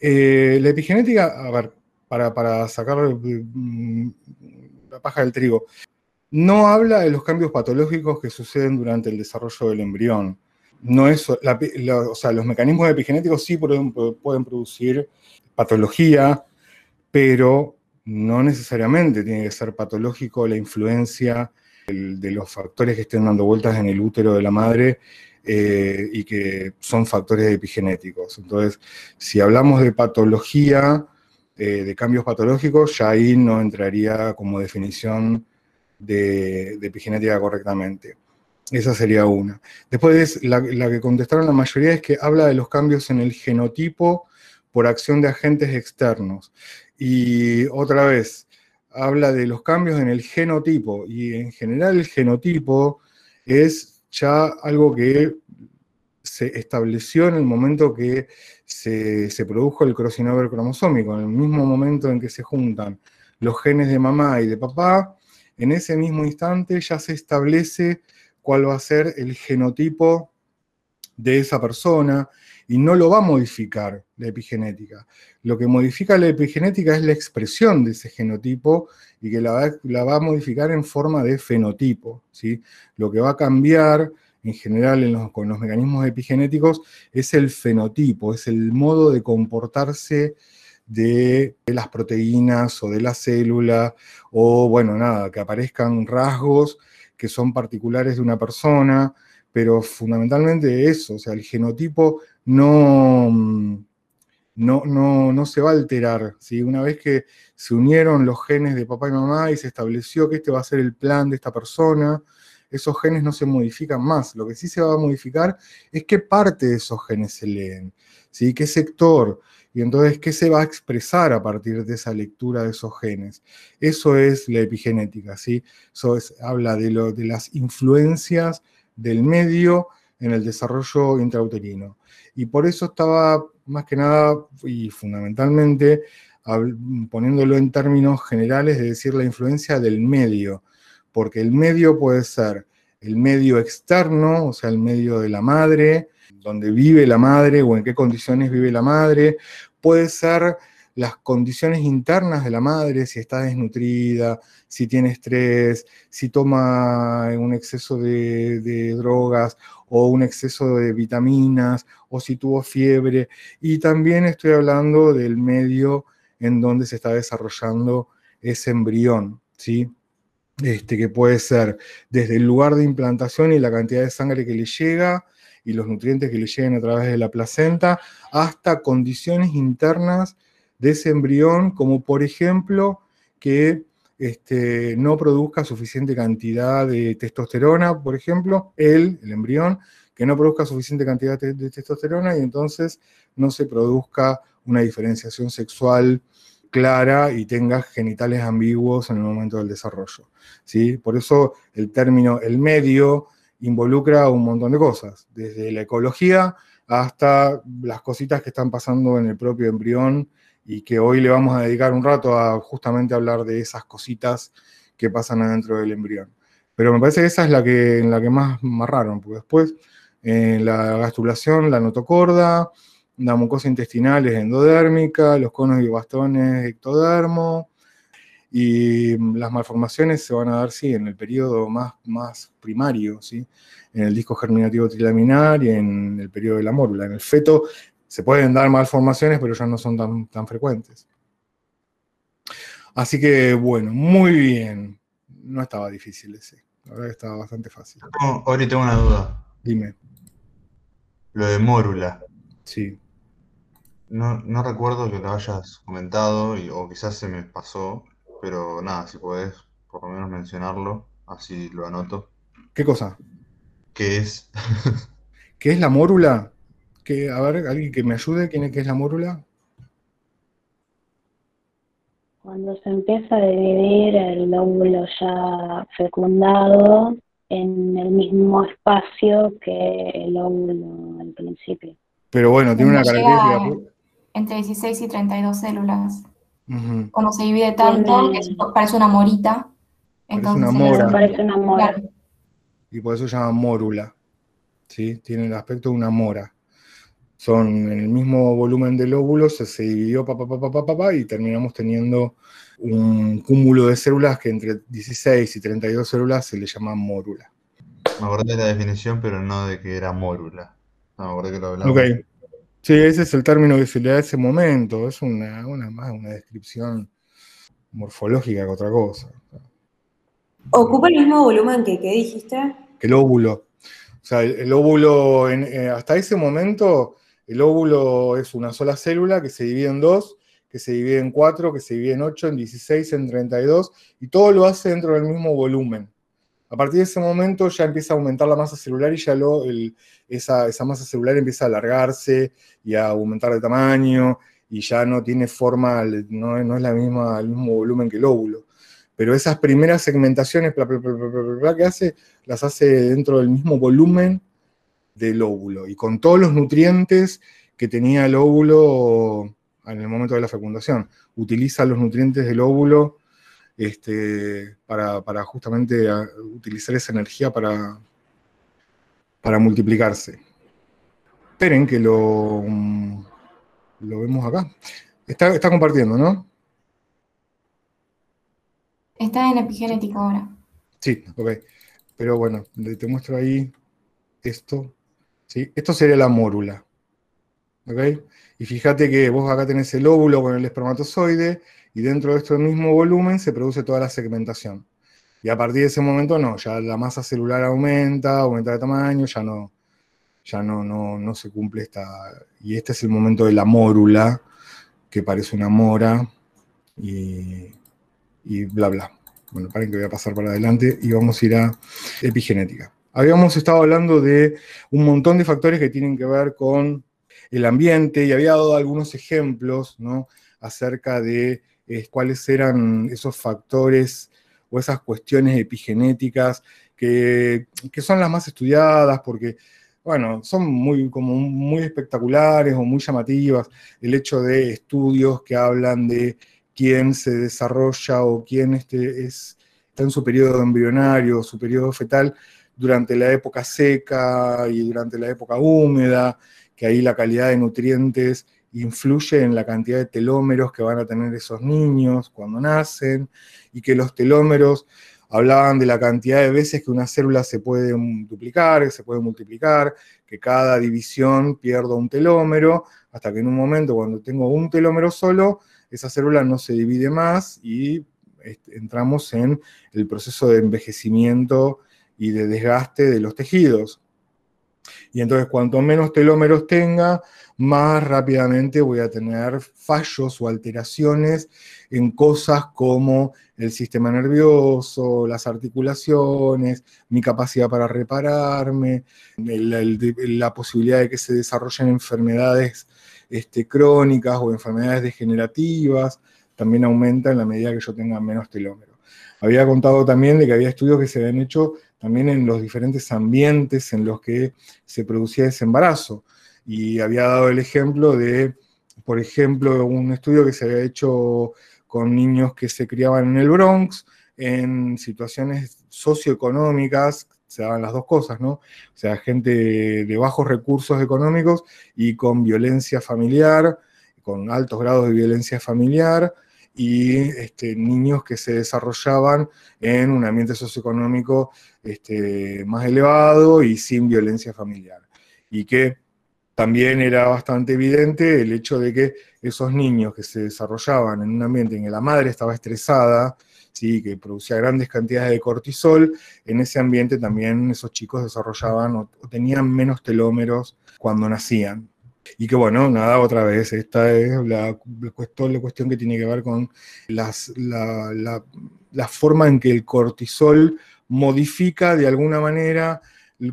Eh, la epigenética, a ver, para, sacar mm, la paja del trigo, no habla de los cambios patológicos que suceden durante el desarrollo del embrión. No es, o sea, los mecanismos epigenéticos sí pueden, pueden producir patología, pero no necesariamente tiene que ser patológico la influencia de los factores que estén dando vueltas en el útero de la madre eh, y que son factores epigenéticos. Entonces, si hablamos de patología, eh, de cambios patológicos, ya ahí no entraría como definición de, epigenética correctamente. Esa sería una. Después, la, la que contestaron la mayoría es que habla de los cambios en el genotipo por acción de agentes externos. Y otra vez, habla de los cambios en el genotipo. Y en general el genotipo es ya algo que se estableció en el momento que se, produjo el crossover cromosómico, en el mismo momento en que se juntan los genes de mamá y de papá, en ese mismo instante ya se establece cuál va a ser el genotipo de esa persona y no lo va a modificar la epigenética. Lo que modifica la epigenética es la expresión de ese genotipo y que la va, a modificar en forma de fenotipo. ¿sí? Lo que va a cambiar en general con los mecanismos epigenéticos es el fenotipo, es el modo de comportarse de, de las proteínas o de la célula, o bueno, nada, que aparezcan rasgos que son particulares de una persona, pero fundamentalmente eso, o sea, el genotipo no, no, no, se va a alterar. ¿sí? Una vez que se unieron los genes de papá y mamá y se estableció que este va a ser el plan de esta persona, esos genes no se modifican más. Lo que sí se va a modificar es qué parte de esos genes se leen, ¿sí? qué sector, y entonces qué se va a expresar a partir de esa lectura de esos genes. Eso es la epigenética, ¿sí? Eso habla de, lo, de las influencias del medio en el desarrollo intrauterino. Y por eso estaba más que nada y fundamentalmente poniéndolo en términos generales de decir la influencia del medio, porque el medio puede ser el medio externo, o sea, el medio de la madre, donde vive la madre o en qué condiciones vive la madre, puede ser las condiciones internas de la madre, si está desnutrida, si tiene estrés, si toma un exceso de, drogas o un exceso de vitaminas, o si tuvo fiebre. Y también estoy hablando del medio en donde se está desarrollando ese embrión, ¿sí? Este, que puede ser desde el lugar de implantación y la cantidad de sangre que le llega y los nutrientes que le lleguen a través de la placenta, hasta condiciones internas de ese embrión, como por ejemplo que este, no produzca suficiente cantidad de testosterona, por ejemplo, él, el embrión, que no produzca suficiente cantidad de, testosterona y entonces no se produzca una diferenciación sexual clara y tenga genitales ambiguos en el momento del desarrollo. ¿sí? Por eso el término el medio involucra un montón de cosas, desde la ecología hasta las cositas que están pasando en el propio embrión y que hoy le vamos a dedicar un rato a justamente hablar de esas cositas que pasan adentro del embrión. Pero me parece que esa es la que, en la que más amarraron, porque después en la gastulación, la notocorda, la mucosa intestinal es endodérmica, los conos y bastones ectodermo, y las malformaciones se van a dar, sí, en el periodo más, más primario, ¿sí? en el disco germinativo trilaminar y en el periodo de la mórula. En el feto se pueden dar malformaciones, pero ya no son tan, tan frecuentes. Así que, bueno, muy bien. No estaba difícil ese. La verdad que estaba bastante fácil. ahora tengo una duda. Dime. Lo de mórula. Sí. No, recuerdo que lo hayas comentado, o quizás se me pasó, pero nada, si podés por lo menos mencionarlo, así lo anoto. ¿Qué cosa? ¿Qué es? ¿Qué es la mórula? Que, a ver, alguien que me ayude, ¿quién es que es la mórula? Cuando se empieza a dividir el óvulo ya fecundado en el mismo espacio que el óvulo al principio. Pero bueno, tiene una característica. Entre 16 y 32 células. Cuando se divide tanto, parece una morita. Entonces, una mora. Parece una mora. Y por eso se llama mórula. ¿sí? Tiene el aspecto de una mora. Son en el mismo volumen del óvulo, se, se dividió pa, pa, pa, y terminamos teniendo un cúmulo de células que entre 16 y 32 células se le llama mórula. Me acordé de la definición, pero no de que era mórula. No, me acordé que lo hablamos. Ok. Sí, ese es el término que se le da a ese momento. Es una, una más una descripción morfológica que otra cosa. ¿Ocupa el mismo volumen que, ¿qué dijiste? El óvulo. O sea, el, óvulo, eh, hasta ese momento, el óvulo es una sola célula que se divide en dos, que se divide en cuatro, que se divide en ocho, en 16, en 32, y todo lo hace dentro del mismo volumen. A partir de ese momento ya empieza a aumentar la masa celular y ya lo, esa, masa celular empieza a alargarse y a aumentar de tamaño y ya no tiene forma, no, es la misma, el mismo volumen que el óvulo pero esas primeras segmentaciones que hace, las hace dentro del mismo volumen del óvulo y con todos los nutrientes que tenía el óvulo en el momento de la fecundación. Utiliza los nutrientes del óvulo este, para, justamente utilizar esa energía para, para multiplicarse. Esperen que lo, lo vemos acá. Está, está compartiendo, ¿no? Está en epigenética ahora. Sí, ok. Pero bueno, te muestro ahí esto. Esto sería la mórula. Y fíjate que vos acá tenés el óvulo con el espermatozoide y dentro de este mismo volumen se produce toda la segmentación. Y a partir de ese momento no, ya la masa celular aumenta, aumenta de tamaño, ya no, ya no, no, no se cumple esta... Y este es el momento de la mórula, que parece una mora, y y bla, bla. Bueno, paren que voy a pasar para adelante y vamos a ir a epigenética. Habíamos estado hablando de un montón de factores que tienen que ver con el ambiente y había dado algunos ejemplos ¿no? acerca de eh, cuáles eran esos factores o esas cuestiones epigenéticas que, que, son las más estudiadas porque, bueno, son muy, como muy espectaculares o muy llamativas. El hecho de estudios que hablan de quién se desarrolla o quién este, es, está en su periodo embrionario, su periodo fetal, durante la época seca y durante la época húmeda, que ahí la calidad de nutrientes influye en la cantidad de telómeros que van a tener esos niños cuando nacen, y que los telómeros hablaban de la cantidad de veces que una célula se puede duplicar, que se puede multiplicar, que cada división pierda un telómero, hasta que en un momento cuando tengo un telómero solo, esa célula no se divide más y este, entramos en el proceso de envejecimiento y de desgaste de los tejidos. Y entonces cuanto menos telómeros tenga, más rápidamente voy a tener fallos o alteraciones en cosas como el sistema nervioso, las articulaciones, mi capacidad para repararme, la posibilidad de que se desarrollen enfermedades este, crónicas o enfermedades degenerativas, también aumenta en la medida que yo tenga menos telómeros. Había contado también de que había estudios que se habían hecho también en los diferentes ambientes en los que se producía ese embarazo. Y había dado el ejemplo de, por ejemplo, un estudio que se había hecho con niños que se criaban en el Bronx, en situaciones socioeconómicas se daban las dos cosas, ¿no? O sea, gente de bajos recursos económicos y con violencia familiar, con altos grados de violencia familiar, y este, niños que se desarrollaban en un ambiente socioeconómico este, más elevado y sin violencia familiar. Y que también era bastante evidente el hecho de que esos niños que se desarrollaban en un ambiente en que la madre estaba estresada, ¿sí? que producía grandes cantidades de cortisol, en ese ambiente también esos chicos desarrollaban o, tenían menos telómeros cuando nacían. Y que bueno, nada, otra vez, esta es la, cuestión, la cuestión que tiene que ver con las, la, la, forma en que el cortisol modifica de alguna manera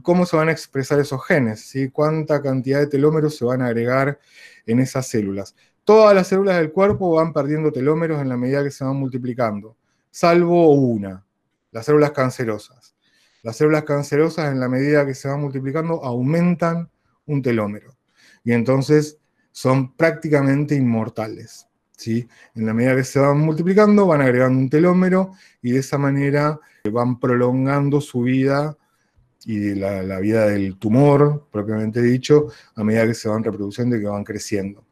cómo se van a expresar esos genes, ¿sí? cuánta cantidad de telómeros se van a agregar en esas células. Todas las células del cuerpo van perdiendo telómeros en la medida que se van multiplicando salvo una, las células cancerosas. Las células cancerosas, en la medida que se van multiplicando, aumentan un telómero. Y entonces son prácticamente inmortales. ¿sí? En la medida que se van multiplicando, van agregando un telómero y de esa manera van prolongando su vida y la, vida del tumor, propiamente dicho, a medida que se van reproduciendo y que van creciendo.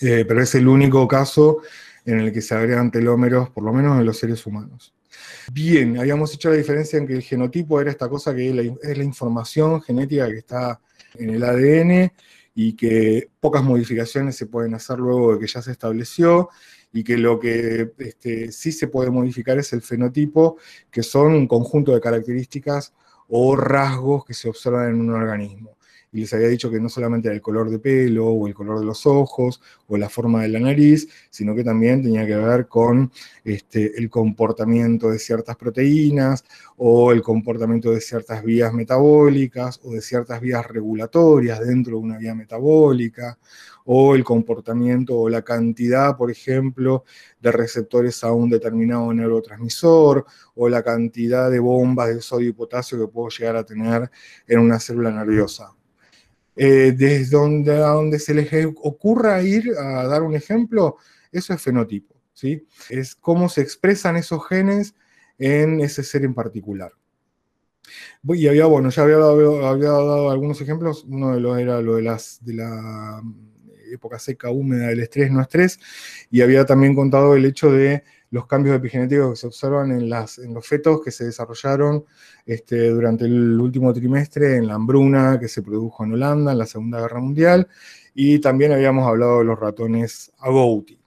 Eh, pero es el único caso en el que se agregan telómeros, por lo menos en los seres humanos. Bien, habíamos hecho la diferencia en que el genotipo era esta cosa que es la, información genética que está en el ADN y que pocas modificaciones se pueden hacer luego de que ya se estableció y que lo que este, sí se puede modificar es el fenotipo, que son un conjunto de características o rasgos que se observan en un organismo y les había dicho que no solamente era el color de pelo o el color de los ojos o la forma de la nariz, sino que también tenía que ver con este, el comportamiento de ciertas proteínas o el comportamiento de ciertas vías metabólicas o de ciertas vías regulatorias dentro de una vía metabólica o el comportamiento o la cantidad, por ejemplo, de receptores a un determinado neurotransmisor, o la cantidad de bombas de sodio y potasio que puedo llegar a tener en una célula nerviosa. Eh, desde donde, a donde se les ocurra ir a dar un ejemplo, eso es fenotipo, ¿sí? Es cómo se expresan esos genes en ese ser en particular. Y había, bueno, ya había dado, algunos ejemplos, uno de los era lo de, las, de la época seca, húmeda, del estrés, no estrés, y había también contado el hecho de los cambios epigenéticos que se observan en, los fetos que se desarrollaron este, durante el último trimestre en la hambruna que se produjo en Holanda en la Segunda Guerra Mundial, y también habíamos hablado de los ratones agouti.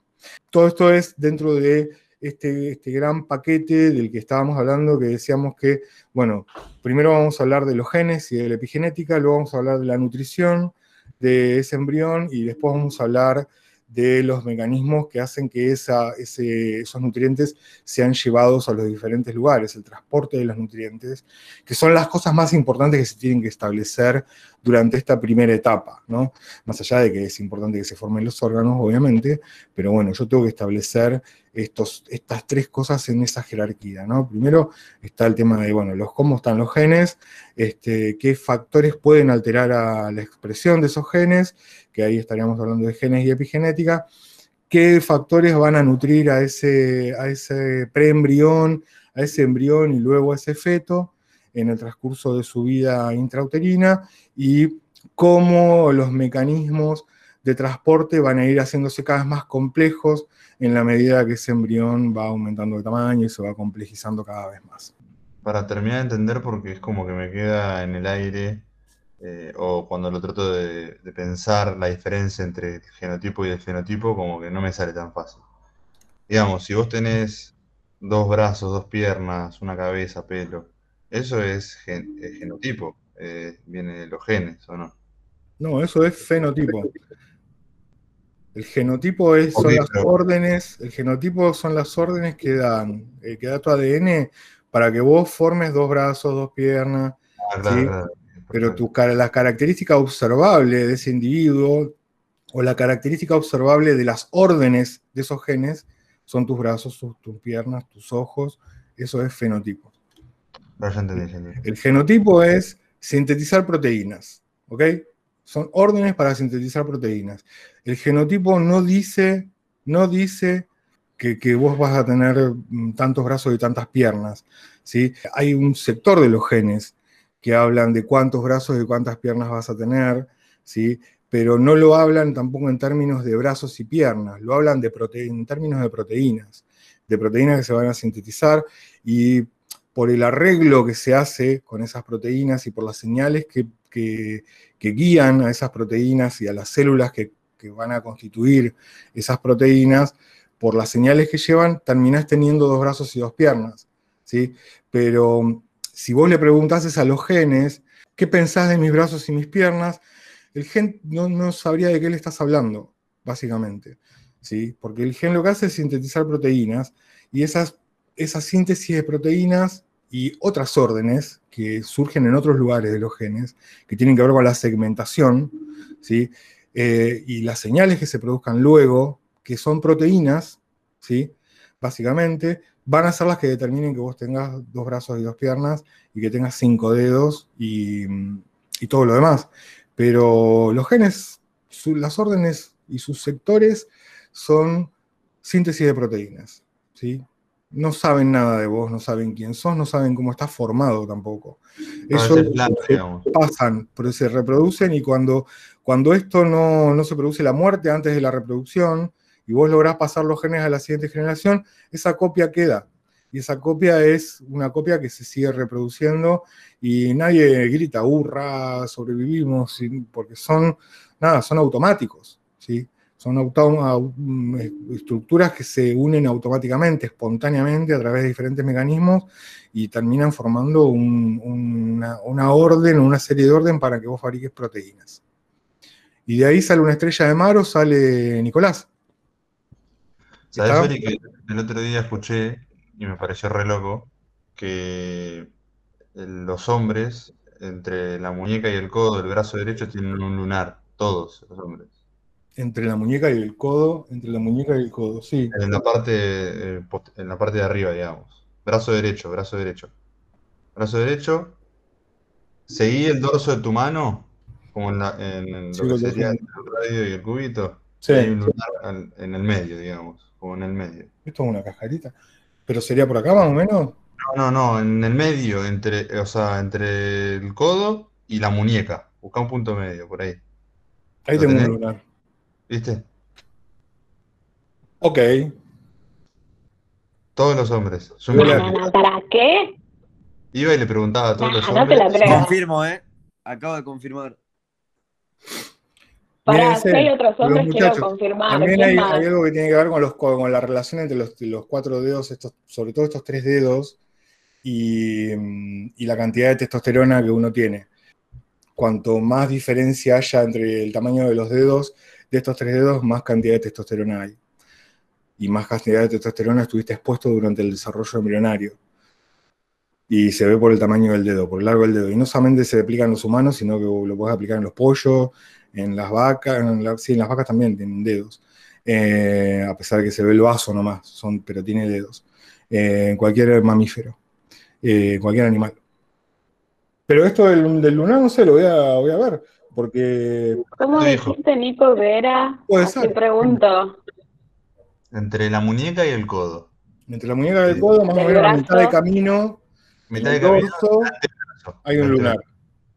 Todo esto es dentro de este, este, gran paquete del que estábamos hablando, que decíamos que, bueno, primero vamos a hablar de los genes y de la epigenética, luego vamos a hablar de la nutrición de ese embrión y después vamos a hablar de los mecanismos que hacen que esos nutrientes sean llevados a los diferentes lugares, el transporte de los nutrientes, que son las cosas más importantes que se tienen que establecer durante esta primera etapa, ¿no? Más allá de que es importante que se formen los órganos, obviamente, pero bueno, yo tengo que establecer estas tres cosas en esa jerarquía, ¿no? Primero está el tema de, bueno, los, cómo están los genes, este, qué factores pueden alterar la expresión de esos genes, que ahí estaríamos hablando de genes y epigenética, qué factores van a nutrir a ese preembrión, a ese embrión y luego a ese feto en el transcurso de su vida intrauterina y cómo los mecanismos de transporte van a ir haciéndose cada vez más complejos en la medida que ese embrión va aumentando de tamaño y se va complejizando cada vez más. Para terminar de entender, porque es como que me queda en el aire eh, o cuando lo trato de, pensar la diferencia entre el genotipo y el fenotipo, como que no me sale tan fácil. Digamos, si vos tenés dos brazos, dos piernas, una cabeza, pelo, eso es genotipo, eh, viene de los genes, ¿o no? No, eso es fenotipo. El genotipo es, son las órdenes, el genotipo son las órdenes que dan, eh, que da tu ADN para que vos formes dos brazos, dos piernas, ah, pero tu, la característica observable de ese individuo o la característica observable de las órdenes de esos genes son tus brazos, tus, piernas, tus ojos, eso es fenotipo. El genotipo es sintetizar proteínas, ¿ok? Son órdenes para sintetizar proteínas. El genotipo no dice, no dice que, vos vas a tener mm, tantos brazos y tantas piernas. ¿sí? Hay un sector de los genes que hablan de cuántos brazos y cuántas piernas vas a tener, ¿sí? pero no lo hablan tampoco en términos de brazos y piernas, lo hablan de en términos de proteínas, de proteínas que se van a sintetizar y por el arreglo que se hace con esas proteínas y por las señales que, guían a esas proteínas y a las células que, van a constituir esas proteínas, por las señales que llevan, terminás teniendo dos brazos y dos piernas. ¿sí? Pero si vos le preguntases a los genes, ¿qué pensás de mis brazos y mis piernas? El gen no, sabría de qué le estás hablando, básicamente. ¿sí? Porque el gen lo que hace es sintetizar proteínas y esas, esa síntesis de proteínas y otras órdenes que surgen en otros lugares de los genes, que tienen que ver con la segmentación, ¿sí? Eh, y las señales que se produzcan luego, que son proteínas, ¿sí? básicamente, van a ser las que determinen que vos tengas dos brazos y dos piernas y que tengas cinco dedos y, todo lo demás. Pero los genes, las órdenes y sus sectores son síntesis de proteínas. ¿sí? No saben nada de vos, no saben quién sos, no saben cómo estás formado tampoco. Ellos pasan, pero se reproducen y cuando, cuando esto no, se produce la muerte antes de la reproducción y vos lográs pasar los genes a la siguiente generación, esa copia queda. Y esa copia es una copia que se sigue reproduciendo y nadie grita, hurra, sobrevivimos, porque son, nada, son automáticos, ¿sí? Son mm, estructuras que se unen automáticamente, espontáneamente, a través de diferentes mecanismos y terminan formando una, orden, una serie de orden para que vos fabriques proteínas. Y de ahí sale una estrella de mar o sale Nicolás. ¿Sabes, que el otro día escuché, y me pareció re loco, que los hombres, entre la muñeca y el codo del brazo derecho, tienen un lunar, todos los hombres. Entre la muñeca y el codo, entre la muñeca y el codo, sí. En la parte, eh, en la parte de arriba, digamos. Brazo derecho, brazo derecho. Brazo derecho. Seguí el dorso de tu mano, como en, lo que sería el radio y el cubito. Sí. Hay un lunar en el medio, digamos, como en el medio. Esto es una cajarita. ¿Pero sería por acá más o menos? No, no, no, en el medio, entre, o sea, entre el codo y la muñeca. Busca un punto medio, por ahí. Ahí tengo un lunar. ¿Viste? Ok. Todos los hombres. ¿Para qué? Iba y le preguntaba a todos los hombres. Confirmo, ¿eh? Acabo de confirmar. Para, si hay otros hombres, quiero confirmar. También hay, algo que tiene que ver con, los, con la relación entre los, los, cuatro dedos, estos, sobre todo estos tres dedos, y, y, la cantidad de testosterona que uno tiene. Cuanto más diferencia haya entre el tamaño de los dedos de estos tres dedos, más cantidad de testosterona hay. Y más cantidad de testosterona estuviste expuesto durante el desarrollo embrionario. Y se ve por el tamaño del dedo, por el largo del dedo. Y no solamente se aplica en los humanos, sino que lo puedes aplicar en los pollos, en las vacas, sí, en las vacas también tienen dedos. Eh, a pesar de que se ve el vaso nomás, son, pero tiene dedos. Eh, en cualquier mamífero, eh, cualquier animal. Pero esto del, lunar, no sé, lo voy a ver. Porque. ¿Cómo dijiste, Nico, que era? Te pregunto. Entre la muñeca y el codo. Entre la muñeca y el codo, más o menos a mitad de camino. Mitad de camino. hay un lunar.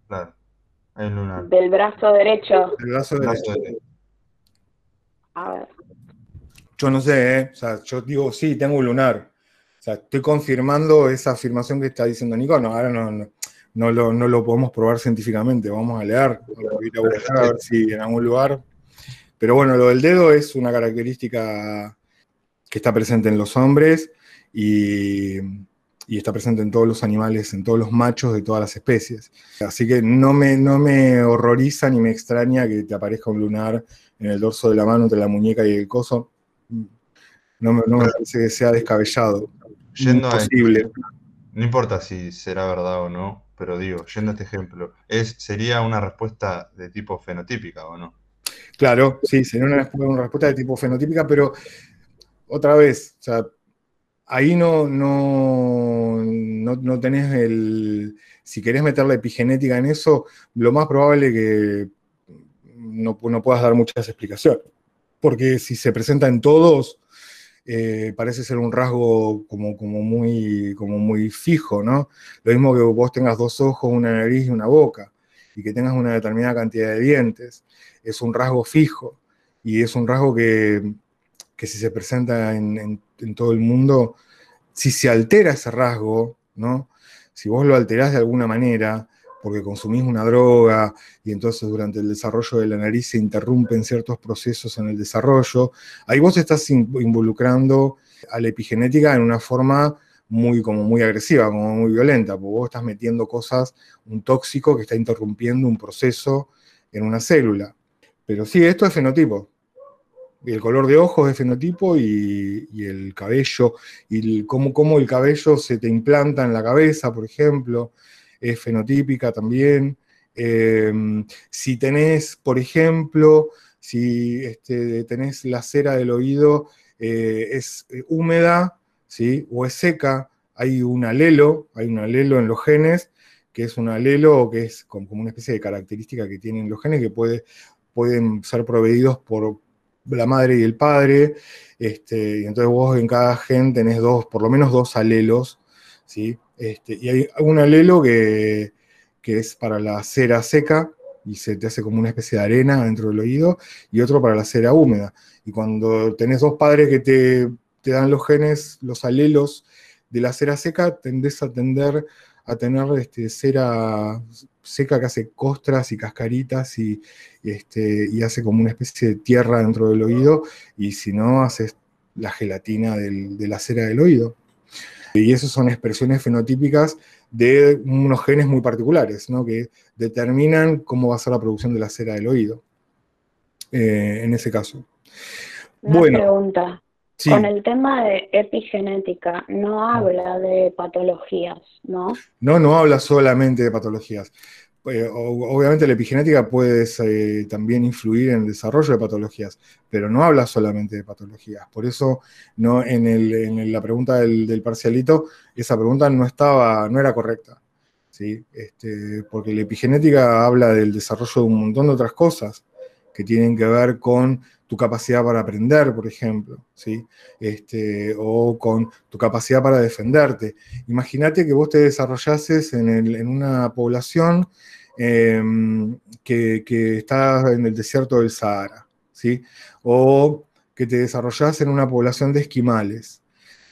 Claro. Hay un lunar. Del brazo derecho. Del brazo derecho. A ver. Yo no sé, ¿eh? O sea, yo digo, sí, tengo un lunar. O sea, estoy confirmando esa afirmación que está diciendo Nico. No, ahora no, no no lo, podemos probar científicamente. Vamos a leer, a ver si en algún lugar. Pero bueno, lo del dedo es una característica que está presente en los hombres y, está presente en todos los animales, en todos los machos de todas las especies. Así que no me, no me horroriza ni me extraña que te aparezca un lunar en el dorso de la mano entre la muñeca y el coso. No me, no me parece que sea descabellado. Yendo no importa si será verdad o no, pero digo, yendo a este ejemplo, es, ¿sería una respuesta de tipo fenotípica o no? Claro, sí, sería una, respuesta de tipo fenotípica, pero otra vez, ahí no, no, no, tenés el. Si querés meter la epigenética en eso, lo más probable es que no, no puedas dar muchas explicaciones. Porque si se presenta en todos, eh, parece ser un rasgo como, como, muy, como muy fijo, ¿no? Lo mismo que vos tengas dos ojos, una nariz y una boca, y que tengas una determinada cantidad de dientes, es un rasgo fijo, y es un rasgo que, que si se presenta en, en, todo el mundo, si se altera ese rasgo, ¿no? Si vos lo alterás de alguna manera, porque consumís una droga y entonces durante el desarrollo de la nariz se interrumpen ciertos procesos en el desarrollo, ahí vos estás involucrando a la epigenética en una forma muy, como muy agresiva, como muy violenta, porque vos estás metiendo cosas, un tóxico que está interrumpiendo un proceso en una célula. Pero sí, esto es fenotipo. Y el color de ojos es fenotipo y, el cabello, y cómo, cómo el cabello se te implanta en la cabeza, por ejemplo, es fenotípica también. Em, si tenés, por ejemplo, si este, tenés la cera del oído, eh, es eh, húmeda ¿sí? o es seca, hay un alelo, hay un alelo en los genes, que es un alelo que es como, una especie de característica que tienen los genes que puede, pueden ser proveídos por la madre y el padre, este, y entonces vos en cada gen tenés dos, por lo menos dos alelos, ¿sí? Este, y hay un alelo que, que es para la cera seca, y se te hace como una especie de arena dentro del oído, y otro para la cera húmeda. Y cuando tenés dos padres que te, te dan los genes, los alelos de la cera seca, tendés a tender a tener este, cera seca que hace costras y cascaritas y, este, y hace como una especie de tierra dentro del oído, y si no, haces la gelatina de la cera del oído. Y esas son expresiones fenotípicas de unos genes muy particulares, ¿no? que determinan cómo va a ser la producción de la cera del oído, eh, en ese caso. Una pregunta. Con el tema de epigenética, no habla de patologías, ¿no? No, no habla solamente de patologías. Eh, obviamente la epigenética puede eh, también influir en el desarrollo de patologías, pero no habla solamente de patologías. Por eso no, en, la pregunta del, parcialito, esa pregunta no, estaba, no era correcta. ¿sí? Este, porque la epigenética habla del desarrollo de un montón de otras cosas que tienen que ver con tu capacidad para aprender, por ejemplo, ¿sí? Este, o con tu capacidad para defenderte. Imagínate que vos te desarrollases en, una población em, que, está en el desierto del Sahara, ¿sí? o que te desarrollás en una población de esquimales,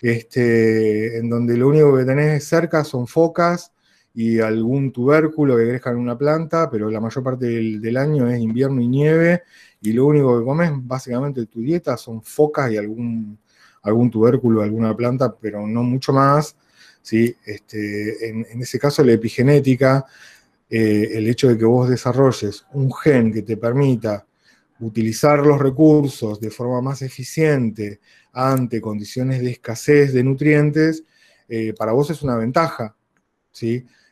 este, en donde lo único que tenés cerca son focas y algún tubérculo que crezca en una planta, pero la mayor parte del, año es invierno y nieve, y lo único que comes básicamente tu dieta son focas y algún, algún tubérculo, alguna planta, pero no mucho más. ¿sí? Este, en, ese caso, la epigenética, eh, el hecho de que vos desarrolles un gen que te permita utilizar los recursos de forma más eficiente ante condiciones de escasez de nutrientes, eh, para vos es una ventaja.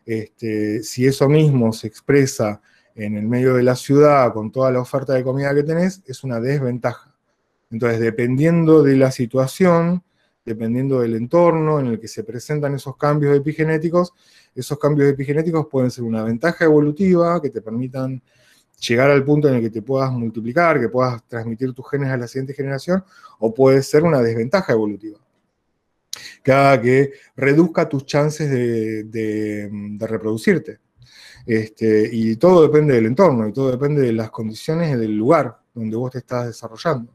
Este, si eso mismo se expresa en el medio de la ciudad con toda la oferta de comida que tenés, es una desventaja. Entonces, dependiendo de la situación, dependiendo del entorno en el que se presentan esos cambios epigenéticos, esos cambios epigenéticos pueden ser una ventaja evolutiva que te permitan llegar al punto en el que te puedas multiplicar, que puedas transmitir tus genes a la siguiente generación, o puede ser una desventaja evolutiva que haga que reduzca tus chances de, reproducirte. Este, y todo depende del entorno, y todo depende de las condiciones del lugar donde vos te estás desarrollando.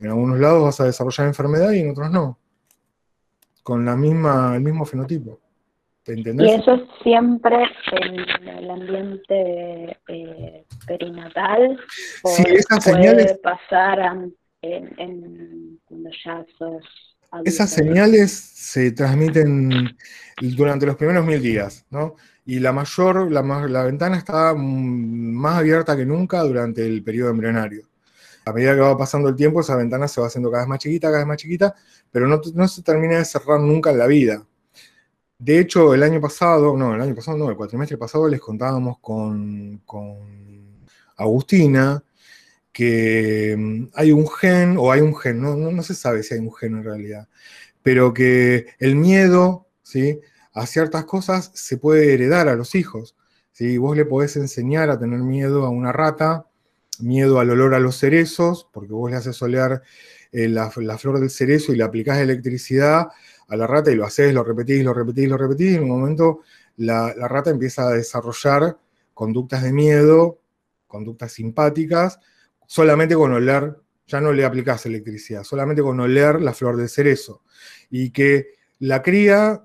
En algunos lados vas a desarrollar enfermedad y en otros no. Con la misma, el mismo fenotipo. ¿Entendés? Y eso es siempre en el ambiente eh, perinatal. Sí, esas señales. pasar en, cuando ya sos esas señales se transmiten durante los primeros mil días, ¿no? Y la mayor, la, la ventana está más abierta que nunca durante el periodo embrionario. A medida que va pasando el tiempo, esa ventana se va haciendo cada vez más chiquita, cada vez más chiquita, pero no, no se termina de cerrar nunca en la vida. De hecho, el año pasado, no, el año pasado no, el cuatrimestre pasado les contábamos con, con Agustina, que mm, hay un gen, o hay un gen, no, no, se sabe si hay un gen en realidad, pero que el miedo ¿sí? a ciertas cosas se puede heredar a los hijos. ¿sí? Vos le podés enseñar a tener miedo a una rata, miedo al olor a los cerezos, porque vos le haces solear eh, la, flor del cerezo y le aplicás electricidad a la rata y lo haces, lo repetís, lo repetís, lo repetís, y en un momento la, la rata empieza a desarrollar conductas de miedo, conductas simpáticas, solamente con oler, ya no le aplicás electricidad, solamente con oler la flor del cerezo. Y que la cría,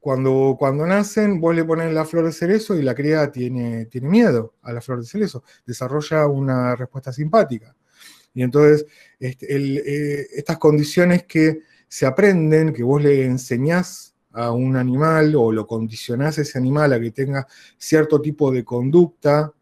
cuando, cuando nacen, vos le pones la flor de cerezo y la cría tiene, tiene miedo a la flor de cerezo, desarrolla una respuesta simpática. Y entonces, este, eh, estas condiciones que se aprenden, que vos le enseñás a un animal o lo condicionás a ese animal a que tenga cierto tipo de conducta,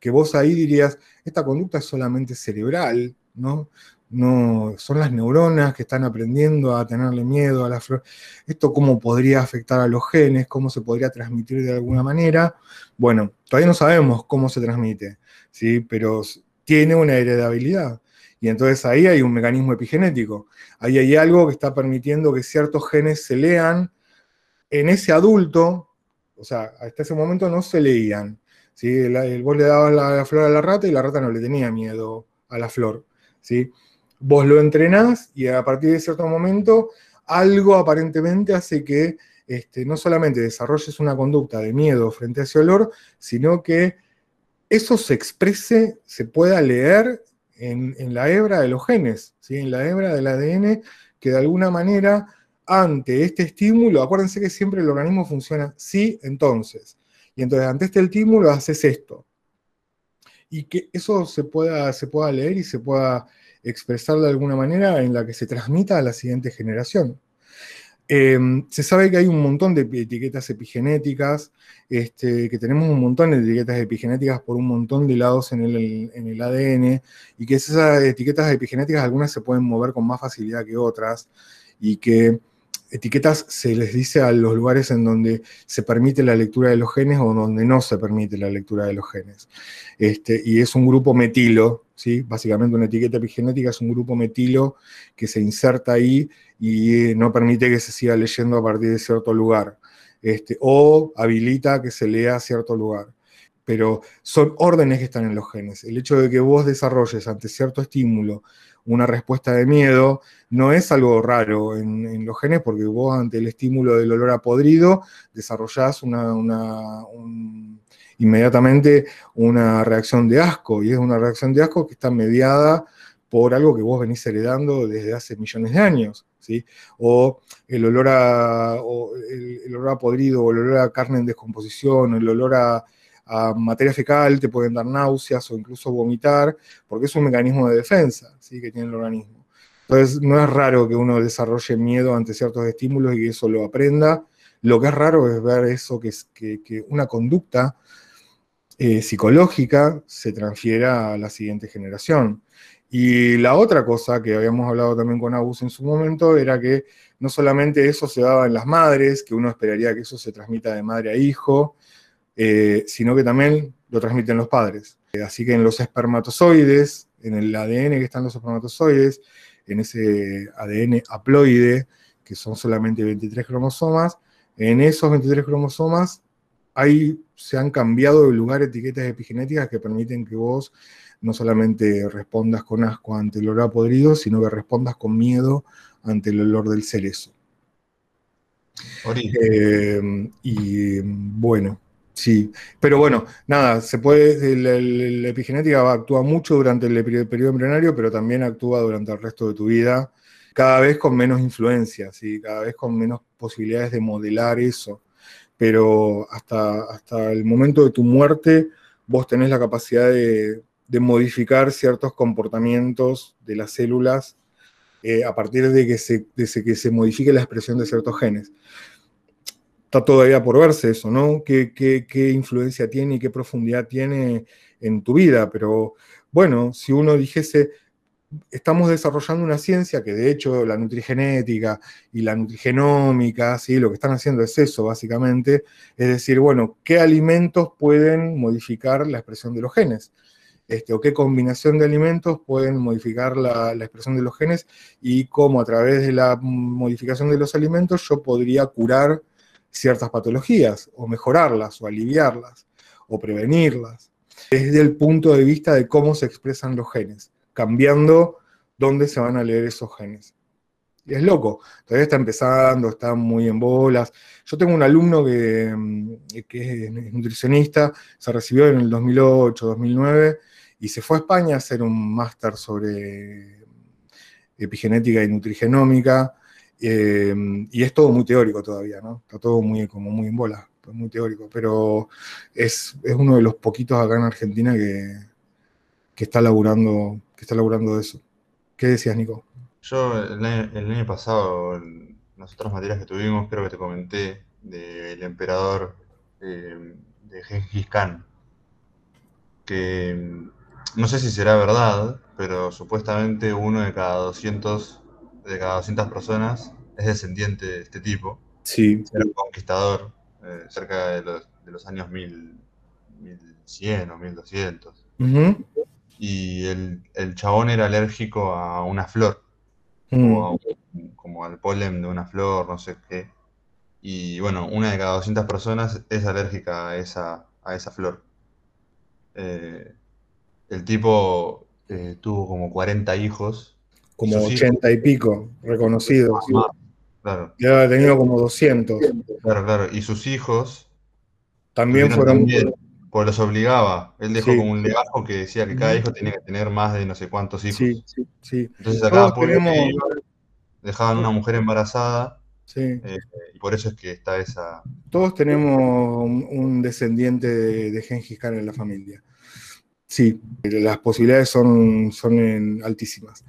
que vos ahí dirías, esta conducta es solamente cerebral, ¿no? No, son las neuronas que están aprendiendo a tenerle miedo a la flor. ¿Esto cómo podría afectar a los genes? ¿Cómo se podría transmitir de alguna manera? Bueno, todavía no sabemos cómo se transmite, ¿sí? pero tiene una heredabilidad. Y entonces ahí hay un mecanismo epigenético. Ahí hay algo que está permitiendo que ciertos genes se lean en ese adulto, o sea, hasta ese momento no se leían, ¿sí? El, vos le dabas la, flor a la rata y la rata no le tenía miedo a la flor. ¿sí? Vos lo entrenás y a partir de cierto momento algo aparentemente hace que este, no solamente desarrolles una conducta de miedo frente a ese olor, sino que eso se exprese, se pueda leer en, la hebra de los genes, ¿sí? en la hebra del ADN, que de alguna manera ante este estímulo, acuérdense que siempre el organismo funciona sí, entonces. Y entonces ante este estímulo haces esto. Y que eso se pueda, se pueda leer y se pueda expresar de alguna manera en la que se transmita a la siguiente generación. Em, se sabe que hay un montón de etiquetas epigenéticas, este, que tenemos un montón de etiquetas epigenéticas por un montón de lados en el, en el, ADN, y que esas etiquetas epigenéticas algunas se pueden mover con más facilidad que otras, y que etiquetas se les dice a los lugares en donde se permite la lectura de los genes o donde no se permite la lectura de los genes. Este, y es un grupo metilo, ¿sí? básicamente una etiqueta epigenética es un grupo metilo que se inserta ahí y no permite que se siga leyendo a partir de cierto lugar, este, o habilita que se lea a cierto lugar. Pero son órdenes que están en los genes. El hecho de que vos desarrolles ante cierto estímulo una respuesta de miedo, no es algo raro en, los genes, porque vos ante el estímulo del olor a podrido desarrollás inmediatamente una reacción de asco, y es una reacción de asco que está mediada por algo que vos venís heredando desde hace millones de años. ¿sí? O el olor a, el olor a podrido, o el olor a carne en descomposición, el olor a a materia fecal, te pueden dar náuseas o incluso vomitar, porque es un mecanismo de defensa ¿sí? que tiene el organismo. Entonces, no es raro que uno desarrolle miedo ante ciertos estímulos y que eso lo aprenda. Lo que es raro es ver eso, que, es, que, una conducta eh, psicológica se transfiera a la siguiente generación. Y la otra cosa que habíamos hablado también con Agus en su momento era que no solamente eso se daba en las madres, que uno esperaría que eso se transmita de madre a hijo, eh, sino que también lo transmiten los padres. Eh, así que en los espermatozoides, en el ADN que están los espermatozoides, en ese ADN haploide, que son solamente 23 cromosomas, en esos 23 cromosomas ahí se han cambiado de lugar etiquetas epigenéticas que permiten que vos no solamente respondas con asco ante el olor a podrido, sino que respondas con miedo ante el olor del cerezo. Eh, y bueno, Sí, pero bueno, nada, se puede, la, epigenética actúa mucho durante el periodo embrionario, pero también actúa durante el resto de tu vida, cada vez con menos influencia, ¿sí? cada vez con menos posibilidades de modelar eso. Pero hasta, hasta el momento de tu muerte, vos tenés la capacidad de, modificar ciertos comportamientos de las células eh, a partir de que, se, de que se modifique la expresión de ciertos genes está todavía por verse eso, ¿no? ¿Qué, qué, influencia tiene y qué profundidad tiene en tu vida? Pero bueno, si uno dijese, estamos desarrollando una ciencia que de hecho la nutrigenética y la nutrigenómica, ¿sí? lo que están haciendo es eso básicamente, es decir, bueno, ¿qué alimentos pueden modificar la expresión de los genes? Este, o qué combinación de alimentos pueden modificar la, la, expresión de los genes y cómo a través de la modificación de los alimentos yo podría curar ciertas patologías, o mejorarlas, o aliviarlas, o prevenirlas, desde el punto de vista de cómo se expresan los genes, cambiando dónde se van a leer esos genes. Y es loco, todavía está empezando, está muy en bolas. Yo tengo un alumno que, mm, que es nutricionista, se recibió en el 2008, 2009, y se fue a España a hacer un máster sobre epigenética y nutrigenómica, Em, y es todo muy teórico todavía, ¿no? Está todo muy, como muy en bola, muy teórico, pero es, uno de los poquitos acá en Argentina que, que, está laburando, que está laburando eso. ¿Qué decías, Nico? Yo el año, pasado, en las otras materias que tuvimos, creo que te comenté del emperador em, de Gengis Khan, que em, no sé si será verdad, pero supuestamente uno de cada 200 de cada 200 personas es descendiente de este tipo. Sí. Era un conquistador eh, cerca de los, de los años 1100 o 1200. Y el, el, chabón era alérgico a una flor, como, mm. como, al polen de una flor, no sé qué. Y bueno, una de cada 200 personas es alérgica a esa, a esa flor. Eh, el tipo eh, tuvo como 40 hijos. Como 80 y pico reconocidos. Claro. Ya ha tenido como 200. Claro, claro. Y sus hijos también fueron. pues los obligaba. Él dejó como un legajo que decía que cada hijo tenía que tener más de no sé cuántos hijos. Sí, sí, sí. Entonces acá dejaban una mujer embarazada. Sí. Eh, y por eso es que está esa. Todos tenemos un, descendiente de, de Gengis Khan en la familia. Sí, las posibilidades son, son altísimas.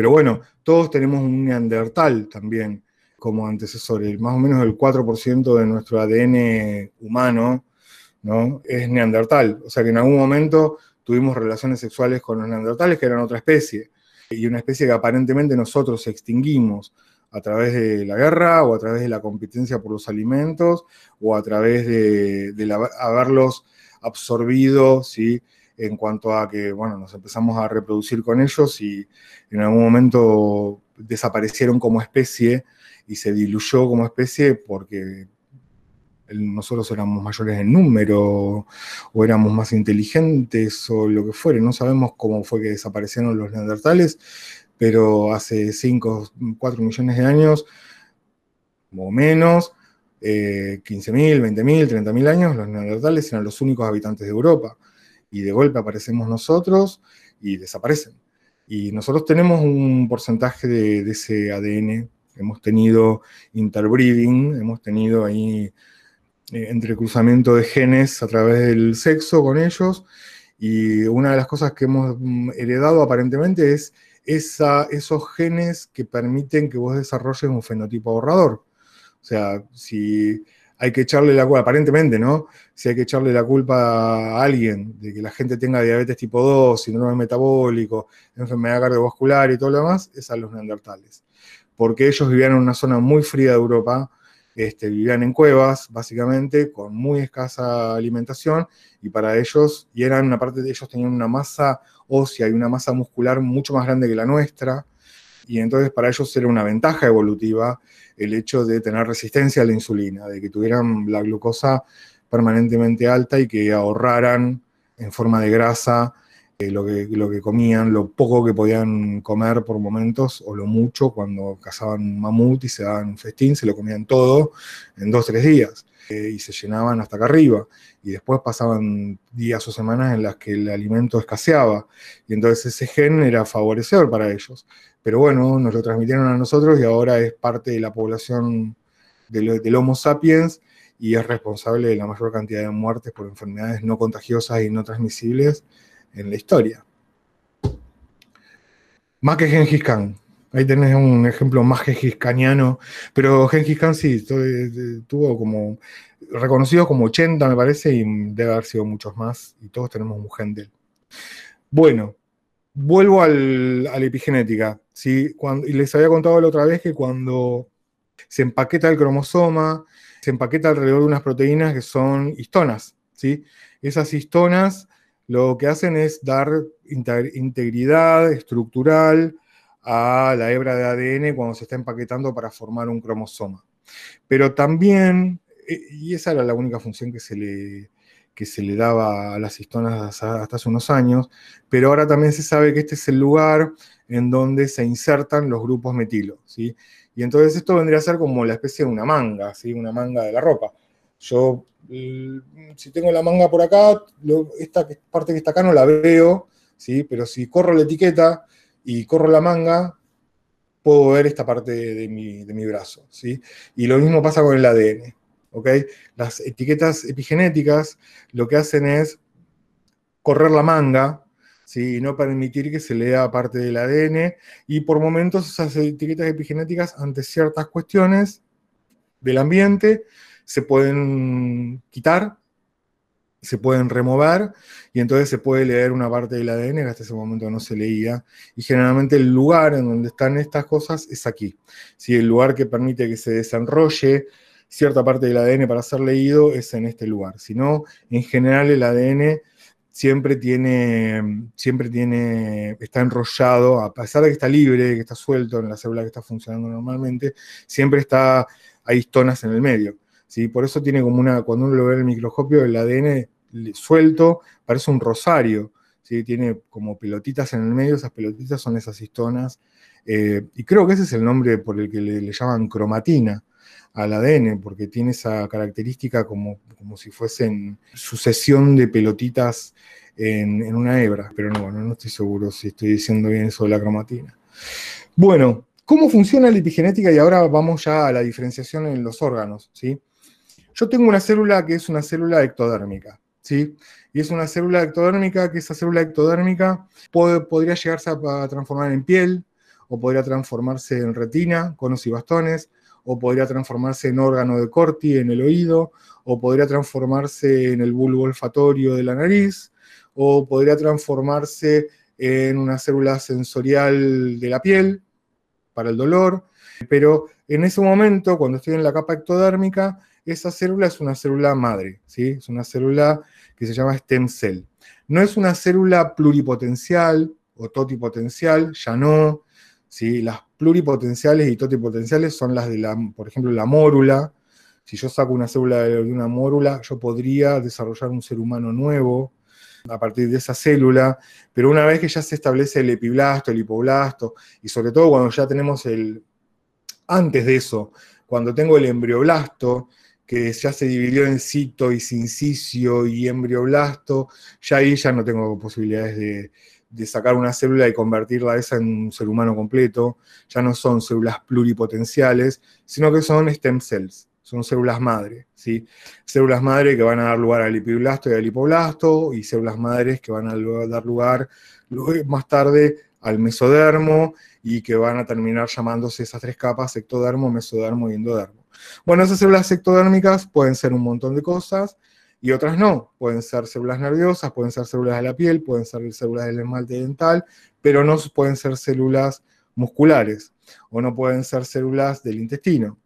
Pero bueno, todos tenemos un neandertal también como antecesor. Más o menos el 4% de nuestro ADN humano ¿no? es neandertal. O sea que en algún momento tuvimos relaciones sexuales con los neandertales, que eran otra especie. Y una especie que aparentemente nosotros extinguimos a través de la guerra o a través de la competencia por los alimentos o a través de, de haberlos absorbido, ¿sí? En cuanto a que, bueno, nos empezamos a reproducir con ellos y en algún momento desaparecieron como especie y se diluyó como especie porque nosotros éramos mayores en número o éramos más inteligentes o lo que fuere. No sabemos cómo fue que desaparecieron los neandertales, pero hace 5, 4 millones de años o menos, eh, 15.000, 20.000, 30.000 años, los neandertales eran los únicos habitantes de Europa. Y de golpe aparecemos nosotros y desaparecen. Y nosotros tenemos un porcentaje de, ese ADN. Hemos tenido interbreeding, hemos tenido ahí eh, entrecruzamiento de genes a través del sexo con ellos. Y una de las cosas que hemos mm, heredado aparentemente es esa, esos genes que permiten que vos desarrolles un fenotipo ahorrador. O sea, si hay que echarle la culpa, aparentemente, ¿no? Si hay que echarle la culpa a alguien de que la gente tenga diabetes tipo 2, síndrome metabólico, enfermedad cardiovascular y todo lo demás, es a los neandertales. Porque ellos vivían en una zona muy fría de Europa, este, vivían en cuevas, básicamente, con muy escasa alimentación, y para ellos, y eran una parte de ellos tenían una masa ósea y una masa muscular mucho más grande que la nuestra, y entonces para ellos era una ventaja evolutiva el hecho de tener resistencia a la insulina, de que tuvieran la glucosa permanentemente alta y que ahorraran en forma de grasa eh, lo, que, lo que comían, lo poco que podían comer por momentos o lo mucho cuando cazaban un mamut y se daban un festín, se lo comían todo en dos o tres días eh, y se llenaban hasta acá arriba. Y después pasaban días o semanas en las que el alimento escaseaba y entonces ese gen era favorecedor para ellos. Pero bueno, nos lo transmitieron a nosotros y ahora es parte de la población del, Homo sapiens y es responsable de la mayor cantidad de muertes por enfermedades no contagiosas y no transmisibles en la historia. Más que Gengis Khan. Ahí tenés un ejemplo más Gengis pero Gengis Khan sí, tuvo como, reconocido como 80 me parece, y debe haber sido muchos más, y todos tenemos un gen de él. Bueno, vuelvo a la epigenética. ¿sí? Cuando, y les había contado la otra vez que cuando se empaqueta el cromosoma, se empaqueta alrededor de unas proteínas que son histonas. ¿sí? Esas histonas lo que hacen es dar integridad estructural a la hebra de ADN cuando se está empaquetando para formar un cromosoma. Pero también, eh, y esa era la única función que se le, que se le daba a las histonas hasta hace unos años, pero ahora también se sabe que este es el lugar en donde se insertan los grupos metilo, ¿sí? Y entonces esto vendría a ser como la especie de una manga, ¿sí? Una manga de la ropa. Yo, si tengo la manga por acá, esta parte que está acá no la veo, ¿sí? Pero si corro la etiqueta y corro la manga, puedo ver esta parte de mi, de mi brazo, ¿sí? Y lo mismo pasa con el ADN. Las etiquetas epigenéticas lo que hacen es correr la manga, ¿sí? y no permitir que se lea parte del ADN, y por momentos esas etiquetas epigenéticas ante ciertas cuestiones del ambiente se pueden quitar, se pueden remover, y entonces se puede leer una parte del ADN que hasta ese momento no se leía, y generalmente el lugar en donde están estas cosas es aquí, el lugar que permite que se desenrolle cierta parte del ADN para ser leído es en este lugar. Si no, en general el ADN siempre tiene, siempre tiene, está enrollado, a pesar de que está libre, que está suelto en la célula que está funcionando normalmente, siempre está, hay histonas en el medio. ¿sí? Por eso tiene como una, cuando uno lo ve en el microscopio, el ADN suelto parece un rosario. ¿sí? tiene como pelotitas en el medio, esas pelotitas son esas histonas, eh, y creo que ese es el nombre por el que le, llaman cromatina al ADN, porque tiene esa característica como, como si fuesen sucesión de pelotitas en, una hebra, pero no, no estoy seguro si estoy diciendo bien eso de la cromatina. Bueno, ¿cómo funciona la epigenética? Y ahora vamos ya a la diferenciación en los órganos, ¿sí? Yo tengo una célula que es una célula ectodérmica, ¿sí? Y es una célula ectodérmica que esa célula ectodérmica podría llegarse a, transformar en piel, o podría transformarse en retina, conos y bastones, o podría transformarse en órgano de Corti en el oído, o podría transformarse en el bulbo olfatorio de la nariz, o podría transformarse en una célula sensorial de la piel para el dolor, pero en ese momento, cuando estoy en la capa ectodérmica, esa célula es una célula madre, ¿sí? es una célula que se llama stem cell. No es una célula pluripotencial o totipotencial, ya no. ¿sí? Las pluripotenciales y totipotenciales son las de, la, por ejemplo, la mórula. Si yo saco una célula de una mórula, yo podría desarrollar un ser humano nuevo a partir de esa célula, pero una vez que ya se establece el epiblasto, el hipoblasto, y sobre todo cuando ya tenemos el, antes de eso, cuando tengo el embrioblasto, que ya se dividió en cito y sincicio y embrioblasto, ya ahí ya no tengo posibilidades de, sacar una célula y convertirla esa en un ser humano completo, ya no son células pluripotenciales, sino que son stem cells, son células madre, ¿sí? Células madre que van a dar lugar al epiblasto y al hipoblasto, y células madres que van a dar lugar más tarde al mesodermo y que van a terminar llamándose esas tres capas, ectodermo, mesodermo y endodermo. Bueno, esas células ectodérmicas pueden ser un montón de cosas y otras no. Pueden ser células nerviosas, pueden ser células de la piel, pueden ser células del esmalte dental, pero no pueden ser células musculares o no pueden ser células del intestino.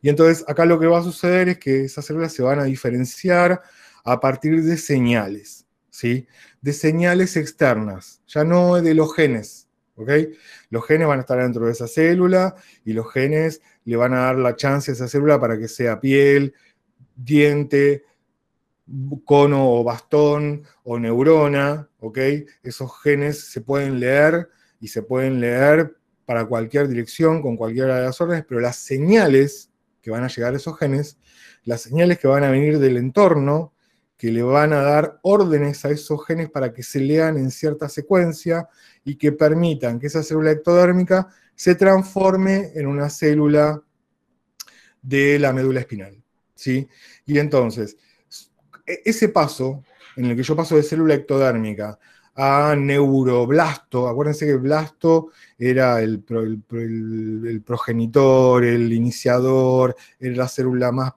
Y entonces acá lo que va a suceder es que esas células se van a diferenciar a partir de señales, ¿sí? De señales externas, ya no de los genes, los genes van a estar dentro de esa célula y los genes le van a dar la chance a esa célula para que sea piel, diente, cono o bastón o neurona. Esos genes se pueden leer y se pueden leer para cualquier dirección, con cualquiera de las órdenes, pero las señales que van a llegar a esos genes, las señales que van a venir del entorno, que le van a dar órdenes a esos genes para que se lean en cierta secuencia y que permitan que esa célula ectodérmica se transforme en una célula de la médula espinal. ¿sí? Y entonces, ese paso en el que yo paso de célula ectodérmica a neuroblasto, acuérdense que blasto era el, progenitor, el iniciador, era la célula más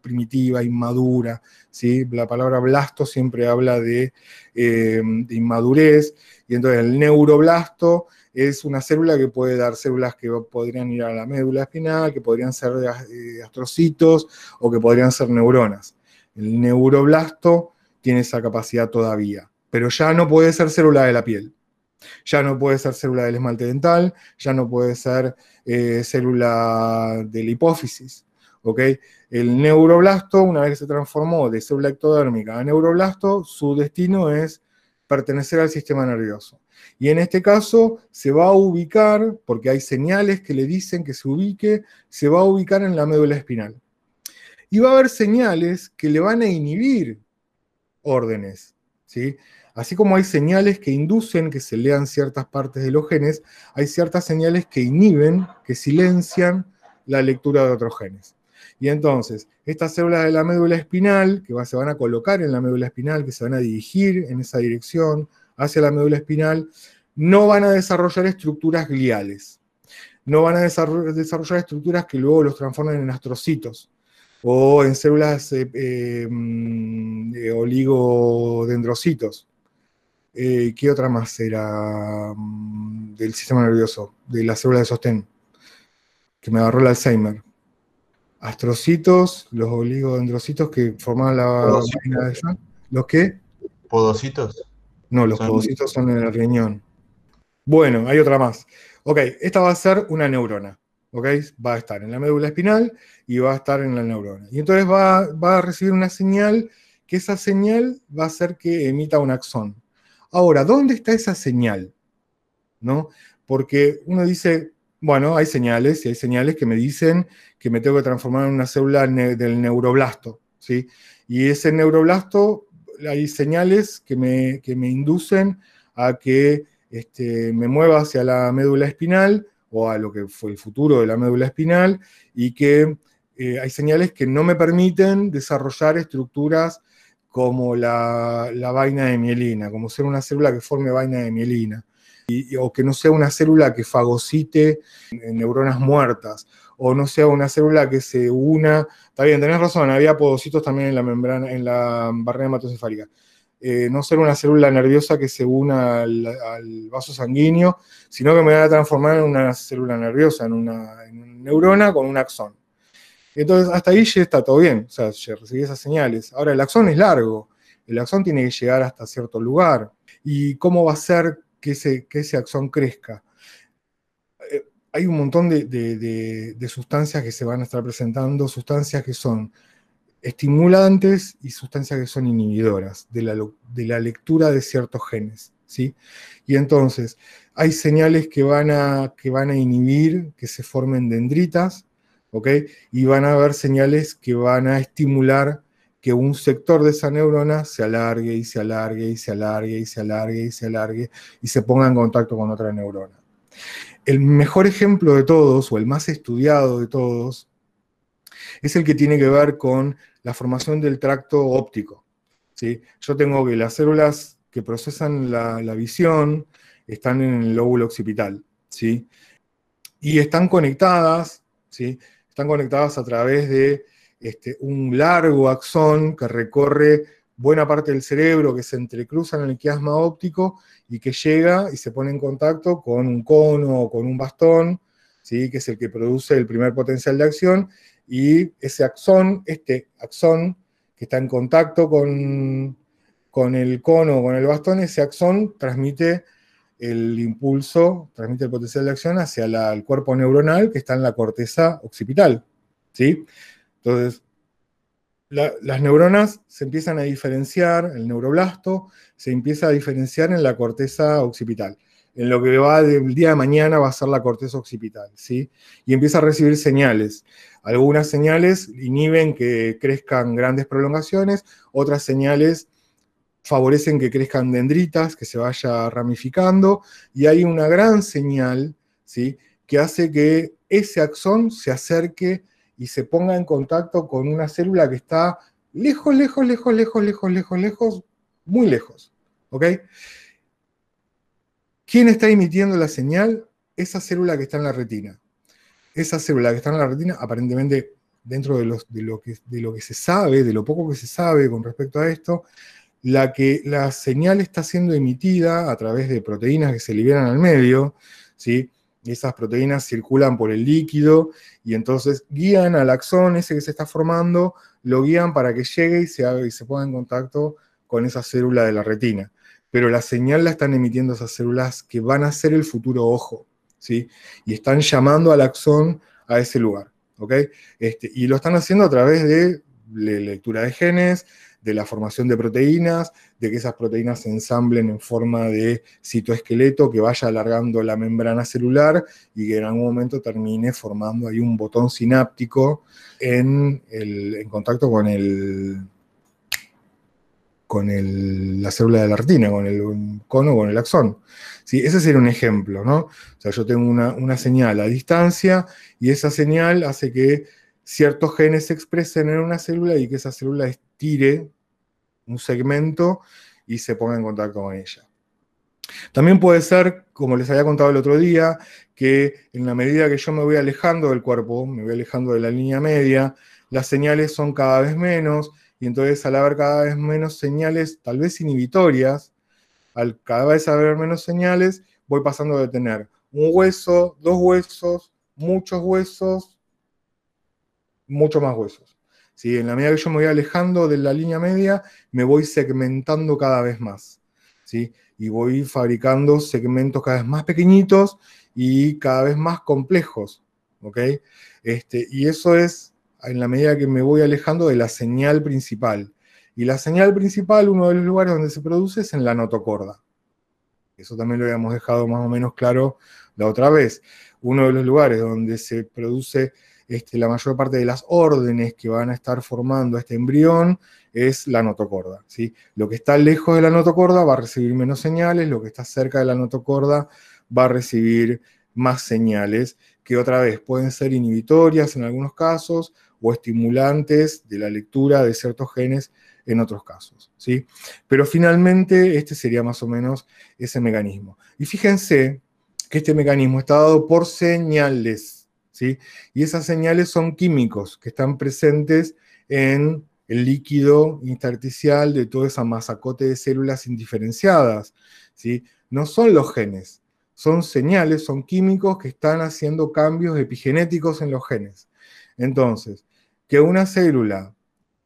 primitiva, inmadura. ¿sí? La palabra blasto siempre habla de, eh, inmadurez. Y entonces el neuroblasto es una célula que puede dar células que podrían ir a la médula espinal, que podrían ser eh, astrocitos o que podrían ser neuronas. El neuroblasto tiene esa capacidad todavía, pero ya no puede ser célula de la piel. Ya no puede ser célula del esmalte dental, ya no puede ser eh, célula de la hipófisis. El neuroblasto, una vez que se transformó de célula ectodérmica a neuroblasto, su destino es pertenecer al sistema nervioso. Y en este caso se va a ubicar, porque hay señales que le dicen que se ubique, se va a ubicar en la médula espinal. Y va a haber señales que le van a inhibir órdenes. ¿sí? Así como hay señales que inducen que se lean ciertas partes de los genes, hay ciertas señales que inhiben, que silencian la lectura de otros genes. Y entonces, estas células de la médula espinal, que se van a colocar en la médula espinal, que se van a dirigir en esa dirección hacia la médula espinal, no van a desarrollar estructuras gliales. No van a desarrollar estructuras que luego los transformen en astrocitos o en células eh, eh, mm, oligodendrocitos. Eh, ¿Qué otra más era mm, del sistema nervioso? De la célula de sostén, que me agarró el Alzheimer astrocitos, los oligodendrocitos que forman la de ¿Los qué? ¿Podocitos? No, los podocitos son en el riñón. Bueno, hay otra más. Ok, esta va a ser una neurona. ¿Ok? Va a estar en la médula espinal y va a estar en la neurona. Y entonces va, a recibir una señal que esa señal va a hacer que emita un axón. Ahora, ¿dónde está esa señal? ¿No? Porque uno dice, bueno, hay señales y hay señales que me dicen que me tengo que transformar en una célula del neuroblasto, ¿sí? Y ese neuroblasto, hay señales que me, me inducen a que este, me mueva hacia la médula espinal a lo que fue el futuro de la médula espinal y que eh, hay señales que no me permiten desarrollar estructuras como la, vaina de mielina, como ser una célula que forme vaina de mielina, o que no sea una célula que fagocite neuronas muertas, o no sea una célula que se una. Está bien, tenés razón, había podocitos también en la membrana, en la barrera hematocefálica. Eh, no ser una célula nerviosa que se una al, vaso sanguíneo, sino que me va a transformar en una célula nerviosa, en una, neurona con un axón. Entonces, hasta ahí ya está todo bien, o sea, recibí esas señales. Ahora, el axón es largo, el axón tiene que llegar hasta cierto lugar. ¿Y cómo va a ser que ese, que ese axón crezca? Eh, hay un montón de sustancias que se van a estar presentando, sustancias que son estimulantes y sustancias que son inhibidoras de la, de la lectura de ciertos genes. ¿sí? Y entonces, hay señales que van, a, que van a inhibir que se formen dendritas, ¿ok? Y van a haber señales que van a estimular que un sector de esa neurona se alargue y se alargue y se alargue y se alargue y se alargue y se ponga en contacto con otra neurona. El mejor ejemplo de todos, o el más estudiado de todos, es el que tiene que ver con la formación del tracto óptico. ¿sí? Yo tengo que las células que procesan la, visión están en el lóbulo occipital. ¿sí? Y están conectadas, ¿sí? están conectadas a través de este, un largo axón que recorre buena parte del cerebro, que se entrecruza en el quiasma óptico y que llega y se pone en contacto con un cono o con un bastón, ¿sí? que es el que produce el primer potencial de acción, y ese axón, este axón que está en contacto con, con el cono con el bastón, ese axón transmite el impulso, transmite el potencial de acción hacia el cuerpo neuronal que está en la corteza occipital. ¿sí? Entonces, las neuronas se empiezan a diferenciar, el neuroblasto se empieza a diferenciar en la corteza occipital en lo que va del día de mañana va a ser la corteza occipital, ¿sí? Y empieza a recibir señales. Algunas señales inhiben que crezcan grandes prolongaciones, otras señales favorecen que crezcan dendritas, que se vaya ramificando, y hay una gran señal, ¿sí? Que hace que ese axón se acerque y se ponga en contacto con una célula que está lejos, lejos, lejos, lejos, lejos, lejos, lejos, muy lejos, ¿ok? ¿Quién está emitiendo la señal? Esa célula que está en la retina. Esa célula que está en la retina, aparentemente, dentro de, lo, que, se sabe, de lo poco que se sabe con respecto a esto, la que la señal está siendo emitida a través de proteínas que se liberan al medio, ¿sí? esas proteínas circulan por el líquido y entonces guían al axón ese que se está formando, lo guían para que llegue y se, y se ponga en contacto con esa célula de la retina pero la señal la están emitiendo esas células que van a ser el futuro ojo, ¿sí? Y están llamando al axón a ese lugar, ¿ok? Este, y lo están haciendo a través de lectura de genes, de la formación de proteínas, de que esas proteínas se ensamblen en forma de citoesqueleto que vaya alargando la membrana celular y que en algún momento termine formando ahí un botón sináptico en contacto con el, con la célula de la retina, con el cono, con el axón. ¿Sí? Ese sería un ejemplo, ¿no? O sea, yo tengo una, señal a distancia y esa señal hace que ciertos genes se expresen en una célula y que esa célula estire un segmento y se ponga en contacto con ella. También puede ser, como les había contado el otro día, que en la medida que yo me voy alejando del cuerpo, me voy alejando de la línea media, las señales son cada vez menos y entonces al haber cada vez menos señales, tal vez inhibitorias, al cada vez haber menos señales, voy pasando de tener un hueso, dos huesos, muchos huesos, mucho más huesos. ¿Sí? En la medida que yo me voy alejando de la línea media, me voy segmentando cada vez más. ¿sí? Y voy fabricando segmentos cada vez más pequeñitos y cada vez más complejos. Este, y eso es en la medida que me voy alejando de la señal principal. Y la señal principal, uno de los lugares donde se produce es en la notocorda. Eso también lo habíamos dejado más o menos claro la otra vez. Uno de los lugares donde se produce este, la mayor parte de las órdenes que van a estar formando este embrión es la notocorda. ¿sí? Lo que está lejos de la notocorda va a recibir menos señales, lo que está cerca de la notocorda va a recibir más señales, que otra vez pueden ser inhibitorias en algunos casos o estimulantes de la lectura de ciertos genes en otros casos. ¿sí? Pero finalmente este sería más o menos ese mecanismo. Y fíjense que este mecanismo está dado por señales. ¿sí? Y esas señales son químicos que están presentes en el líquido intersticial de toda esa masacote de células indiferenciadas. ¿sí? No son los genes, son señales, son químicos que están haciendo cambios epigenéticos en los genes. Entonces, que una célula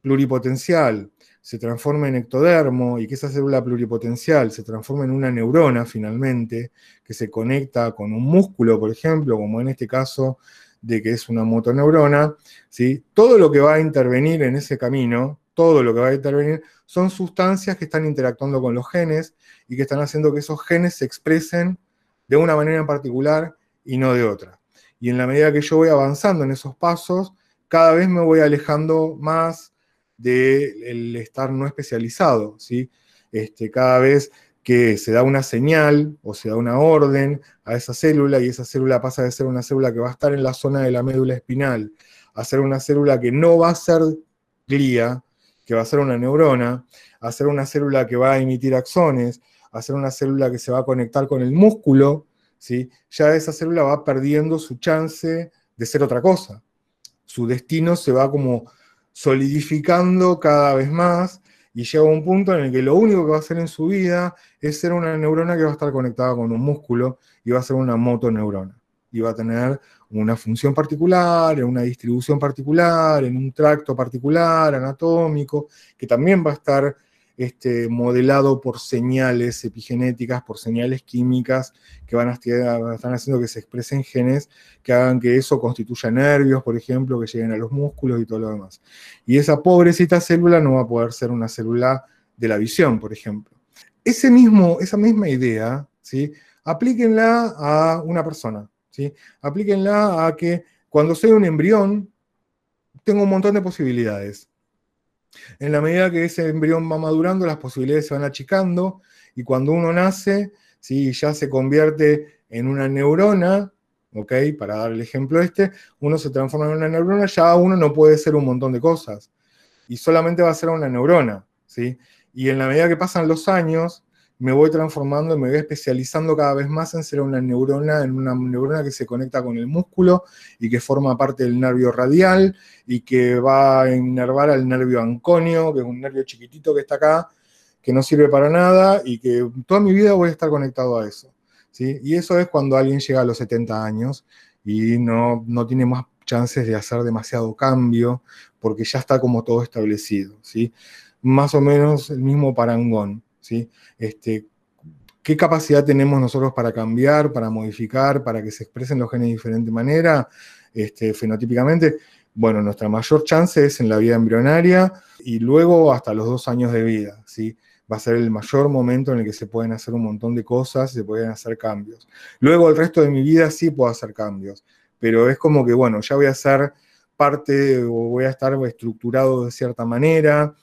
pluripotencial se transforme en ectodermo y que esa célula pluripotencial se transforme en una neurona finalmente, que se conecta con un músculo, por ejemplo, como en este caso de que es una motoneurona, ¿sí? todo lo que va a intervenir en ese camino, todo lo que va a intervenir, son sustancias que están interactuando con los genes y que están haciendo que esos genes se expresen de una manera en particular y no de otra. Y en la medida que yo voy avanzando en esos pasos, cada vez me voy alejando más del estar no especializado, ¿sí? Este, cada vez que se da una señal o se da una orden a esa célula y esa célula pasa de ser una célula que va a estar en la zona de la médula espinal a ser una célula que no va a ser glía, que va a ser una neurona, a ser una célula que va a emitir axones, hacer una célula que se va a conectar con el músculo, ¿sí? ya esa célula va perdiendo su chance de ser otra cosa. Su destino se va como solidificando cada vez más y llega a un punto en el que lo único que va a hacer en su vida es ser una neurona que va a estar conectada con un músculo y va a ser una motoneurona. Y va a tener una función particular, en una distribución particular, en un tracto particular, anatómico, que también va a estar este, modelado por señales epigenéticas, por señales químicas que van a estar, están haciendo que se expresen genes que hagan que eso constituya nervios, por ejemplo, que lleguen a los músculos y todo lo demás. Y esa pobrecita célula no va a poder ser una célula de la visión, por ejemplo. Ese mismo, esa misma idea, ¿sí? aplíquenla a una persona. ¿sí? Aplíquenla a que cuando soy un embrión, tengo un montón de posibilidades. En la medida que ese embrión va madurando, las posibilidades se van achicando y cuando uno nace, ¿sí? ya se convierte en una neurona, ¿ok? Para dar el ejemplo este, uno se transforma en una neurona, ya uno no puede ser un montón de cosas y solamente va a ser una neurona, ¿sí? Y en la medida que pasan los años, me voy transformando, me voy especializando cada vez más en ser una neurona, en una neurona que se conecta con el músculo y que forma parte del nervio radial y que va a inervar al nervio anconio, que es un nervio chiquitito que está acá, que no sirve para nada y que toda mi vida voy a estar conectado a eso. ¿sí? Y eso es cuando alguien llega a los 70 años y no, no tiene más chances de hacer demasiado cambio porque ya está como todo establecido. ¿sí? Más o menos el mismo parangón. Este, ¿Qué capacidad tenemos nosotros para cambiar, para modificar, para que se expresen los genes de diferente manera, este, fenotípicamente? Bueno, nuestra mayor chance es en la vida embrionaria y luego hasta los dos años de vida, ¿sí? Va a ser el mayor momento en el que se pueden hacer un montón de cosas, se pueden hacer cambios. Luego el resto de mi vida sí puedo hacer cambios, pero es como que, bueno, ya voy a ser parte o voy a estar estructurado de cierta manera,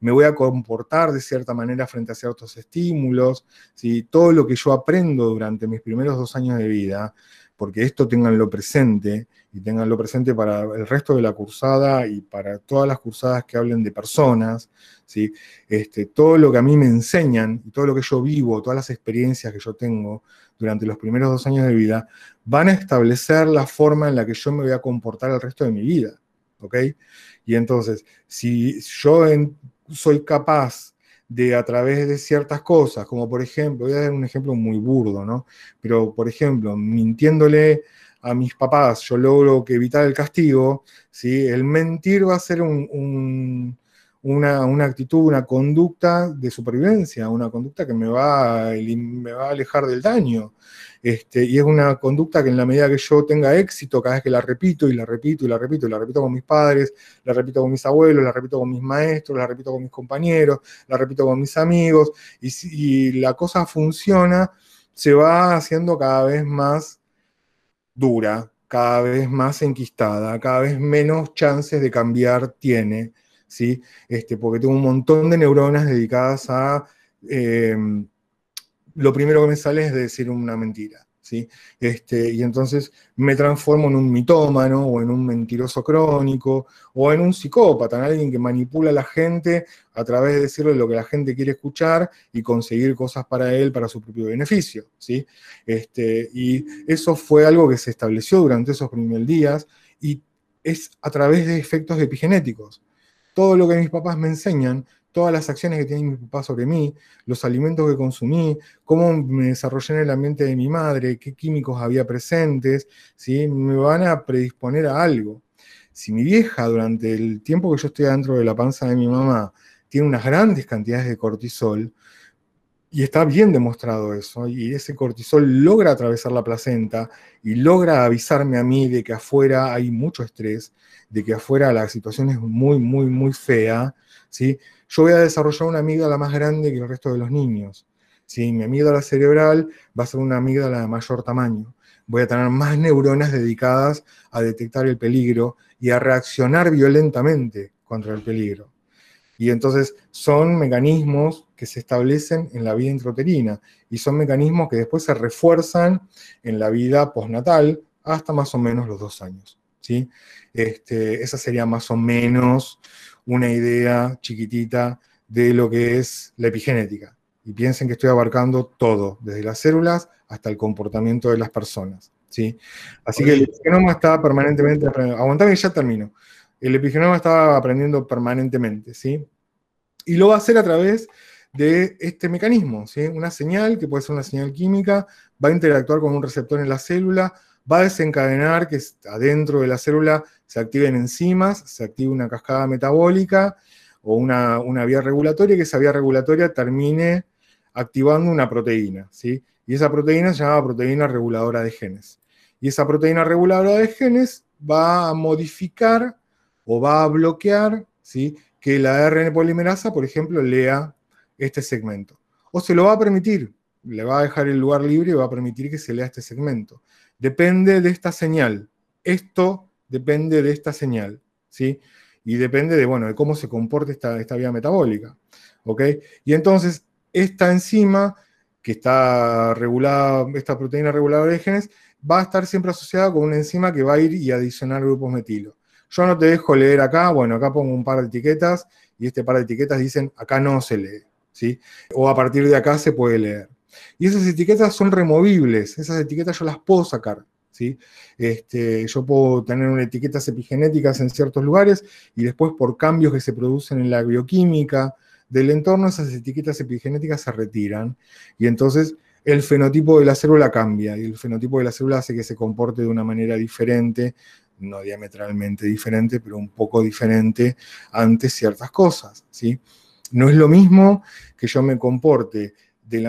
me voy a comportar de cierta manera frente a ciertos estímulos, ¿sí? todo lo que yo aprendo durante mis primeros dos años de vida, porque esto tenganlo presente y tenganlo presente para el resto de la cursada y para todas las cursadas que hablen de personas, ¿sí? este, todo lo que a mí me enseñan todo lo que yo vivo, todas las experiencias que yo tengo durante los primeros dos años de vida, van a establecer la forma en la que yo me voy a comportar el resto de mi vida. ¿Ok? Y entonces, si yo soy capaz de a través de ciertas cosas, como por ejemplo, voy a dar un ejemplo muy burdo, ¿no? Pero por ejemplo, mintiéndole a mis papás, yo logro que evitar el castigo, ¿sí? El mentir va a ser una, una, actitud, una conducta de supervivencia, una conducta que me va, me va a alejar del daño. Este, y es una conducta que en la medida que yo tenga éxito, cada vez que la repito y la repito y la repito y la repito con mis padres, la repito con mis abuelos, la repito con mis maestros, la repito con mis compañeros, la repito con mis amigos, y si la cosa funciona, se va haciendo cada vez más dura, cada vez más enquistada, cada vez menos chances de cambiar tiene, ¿sí? Este, porque tengo un montón de neuronas dedicadas a... Em, lo primero que me sale es decir una mentira. ¿sí? Este, y entonces me transformo en un mitómano o en un mentiroso crónico o en un psicópata, en alguien que manipula a la gente a través de decirle lo que la gente quiere escuchar y conseguir cosas para él, para su propio beneficio. ¿sí? Este, y eso fue algo que se estableció durante esos primeros días y es a través de efectos epigenéticos. Todo lo que mis papás me enseñan todas las acciones que tiene mi papá sobre mí, los alimentos que consumí, cómo me desarrollé en el ambiente de mi madre, qué químicos había presentes, ¿sí? me van a predisponer a algo. Si mi vieja durante el tiempo que yo estoy dentro de la panza de mi mamá tiene unas grandes cantidades de cortisol, y está bien demostrado eso, y ese cortisol logra atravesar la placenta y logra avisarme a mí de que afuera hay mucho estrés, de que afuera la situación es muy, muy, muy fea, ¿sí? yo voy a desarrollar una amígdala más grande que el resto de los niños. Si mi amígdala cerebral va a ser una amígdala de mayor tamaño. Voy a tener más neuronas dedicadas a detectar el peligro y a reaccionar violentamente contra el peligro. Y entonces son mecanismos que se establecen en la vida intrauterina y son mecanismos que después se refuerzan en la vida postnatal hasta más o menos los dos años. ¿sí? Este, esa sería más o menos una idea chiquitita de lo que es la epigenética. Y piensen que estoy abarcando todo, desde las células hasta el comportamiento de las personas. ¿sí? Así que el epigenoma está permanentemente. Aguantame ya termino. El epigenoma está aprendiendo permanentemente. ¿sí? Y lo va a hacer a través de este mecanismo. ¿sí? Una señal, que puede ser una señal química, va a interactuar con un receptor en la célula, va a desencadenar que adentro de la célula se activen enzimas, se active una cascada metabólica o una, vía regulatoria, que esa vía regulatoria termine activando una proteína, ¿sí? Y esa proteína se llama proteína reguladora de genes. Y esa proteína reguladora de genes va a modificar o va a bloquear, ¿sí? Que la ARN polimerasa, por ejemplo, lea este segmento. O se lo va a permitir, le va a dejar el lugar libre y va a permitir que se lea este segmento. Depende de esta señal. Esto depende de esta señal, ¿sí? Y depende de, bueno, de cómo se comporte esta, esta vía metabólica. Y entonces, esta enzima que está regulada, esta proteína reguladora de genes, va a estar siempre asociada con una enzima que va a ir y adicionar grupos metilo. Yo no te dejo leer acá, bueno, acá pongo un par de etiquetas y este par de etiquetas dicen acá no se lee, ¿sí? O a partir de acá se puede leer. Y esas etiquetas son removibles, esas etiquetas yo las puedo sacar. Este, yo puedo tener unas etiquetas epigenéticas en ciertos lugares y después por cambios que se producen en la bioquímica del entorno, esas etiquetas epigenéticas se retiran y entonces el fenotipo de la célula cambia y el fenotipo de la célula hace que se comporte de una manera diferente, no diametralmente diferente, pero un poco diferente ante ciertas cosas. ¿sí? No es lo mismo que yo me comporte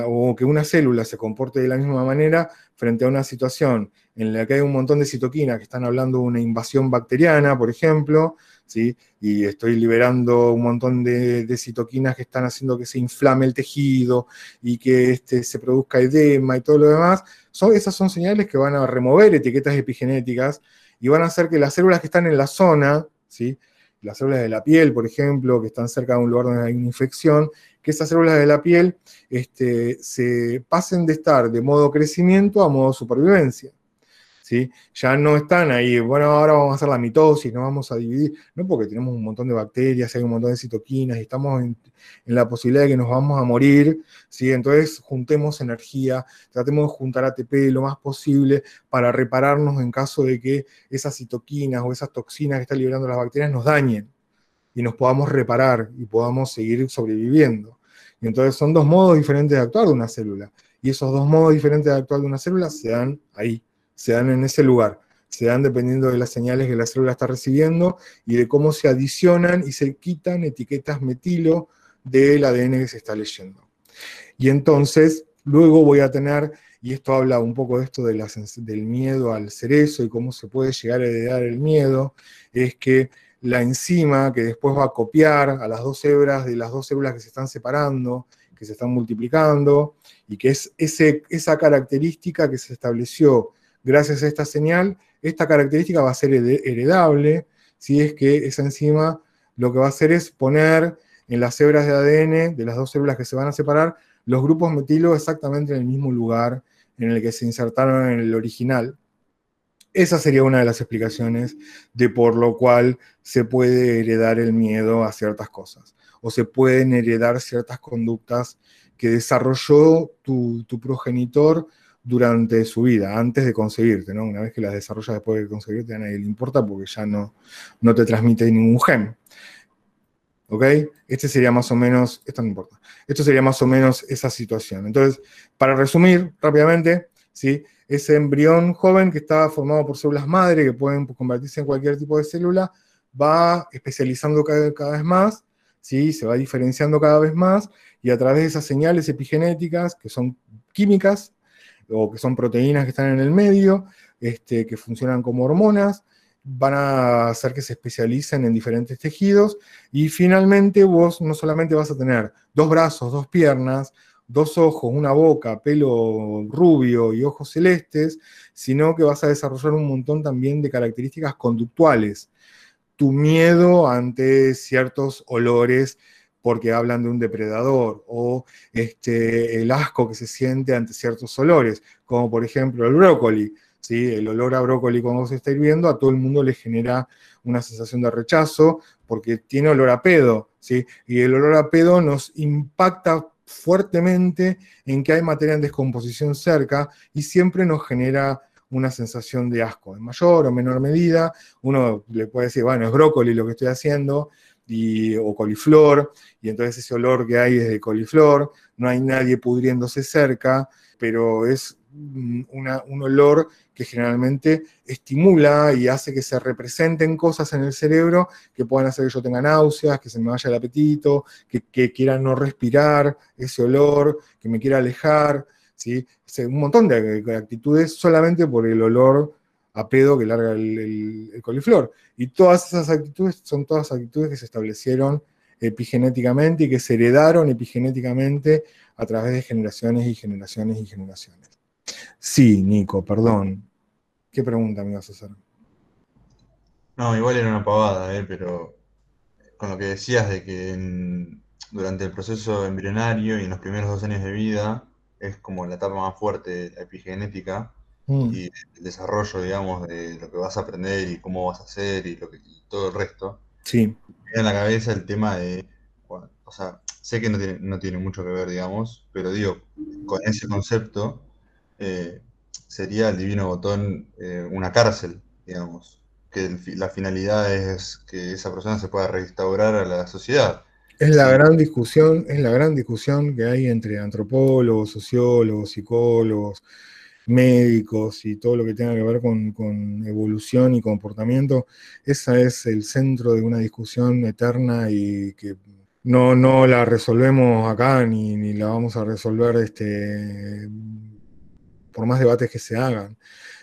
o que una célula se comporte de la misma manera frente a una situación en la que hay un montón de citoquinas que están hablando de una invasión bacteriana, por ejemplo, ¿sí? y estoy liberando un montón de, citoquinas que están haciendo que se inflame el tejido y que este, se produzca edema y todo lo demás, son, esas son señales que van a remover etiquetas epigenéticas y van a hacer que las células que están en la zona, ¿sí? las células de la piel, por ejemplo, que están cerca de un lugar donde hay una infección, que esas células de la piel este, se pasen de estar de modo crecimiento a modo supervivencia. Ya no están ahí, bueno, ahora vamos a hacer la mitosis, nos vamos a dividir, no porque tenemos un montón de bacterias, hay un montón de citoquinas y estamos en, la posibilidad de que nos vamos a morir, ¿sí? Entonces juntemos energía, tratemos de juntar ATP lo más posible para repararnos en caso de que esas citoquinas o esas toxinas que están liberando las bacterias nos dañen y nos podamos reparar y podamos seguir sobreviviendo. Y entonces son dos modos diferentes de actuar de una célula. Y esos dos modos diferentes de actuar de una célula se dan ahí, se dan en ese lugar, se dan dependiendo de las señales que la célula está recibiendo y de cómo se adicionan y se quitan etiquetas metilo del ADN que se está leyendo. Y entonces, luego voy a tener y esto habla un poco de esto de del miedo al cerezo y cómo se puede llegar a heredar el miedo, es que la enzima que después va a copiar a las dos hebras de las dos células que se están separando, que se están multiplicando, y que es esa característica que se estableció gracias a esta señal, esta característica va a ser heredable, si es que esa enzima lo que va a hacer es poner en las hebras de ADN de las dos células que se van a separar los grupos metilo exactamente en el mismo lugar en el que se insertaron en el original. Esa sería una de las explicaciones de por lo cual se puede heredar el miedo a ciertas cosas o se pueden heredar ciertas conductas que desarrolló tu, progenitor durante su vida, antes de conseguirte, ¿no? Una vez que las desarrollas después de conseguirte, a nadie le importa porque ya no, no te transmite ningún gen. ¿Ok? Este sería más o menos, esto no importa, esto sería más o menos esa situación. Entonces, para resumir rápidamente, ¿sí? ese embrión joven que está formado por células madre que pueden convertirse en cualquier tipo de célula, va especializando cada, vez más, ¿sí? se va diferenciando cada vez más, y a través de esas señales epigenéticas, que son químicas, o que son proteínas que están en el medio, este, que funcionan como hormonas, van a hacer que se especialicen en diferentes tejidos y finalmente vos no solamente vas a tener dos brazos, dos piernas, dos ojos, una boca, pelo rubio y ojos celestes, sino que vas a desarrollar un montón también de características conductuales. Tu miedo ante ciertos olores porque hablan de un depredador, o este, el asco que se siente ante ciertos olores, como por ejemplo el brócoli el olor a brócoli cuando se está hirviendo a todo el mundo le genera una sensación de rechazo porque tiene olor a pedo, ¿sí? y el olor a pedo nos impacta fuertemente en que hay materia en descomposición cerca y siempre nos genera una sensación de asco, en mayor o menor medida. Uno le puede decir, bueno, es brócoli lo que estoy haciendo, o coliflor, y entonces ese olor que hay es de coliflor, no hay nadie pudriéndose cerca, pero es un olor que generalmente estimula y hace que se representen cosas en el cerebro que puedan hacer que yo tenga náuseas, que se me vaya el apetito, que, quiera no respirar ese olor, que me quiera alejar, ¿sí? un montón de, actitudes solamente por el olor a pedo que larga el, coliflor. Y todas esas actitudes son todas actitudes que se establecieron epigenéticamente y que se heredaron epigenéticamente a través de generaciones y generaciones y generaciones. Sí, Nico, perdón. ¿Qué pregunta me vas a hacer? No, igual era una pavada, ¿eh? pero con lo que decías de que durante el proceso embrionario y en los primeros dos años de vida es como la etapa más fuerte de la epigenética mm. y el desarrollo, digamos, de lo que vas a aprender y cómo vas a hacer y, lo que, todo el resto. Sí. Me en la cabeza el tema de, o sea, sé que no tiene, no tiene mucho que ver, digamos, pero digo, con ese concepto eh, sería el divino botón eh, una cárcel, digamos, que la finalidad es que esa persona se pueda restaurar a la sociedad. Es la gran discusión, es la gran discusión que hay entre antropólogos, sociólogos, psicólogos, médicos y todo lo que tenga que ver con, evolución y comportamiento. Esa es el centro de una discusión eterna y que no, no la resolvemos acá ni, ni la vamos a resolver este, por más debates que se hagan,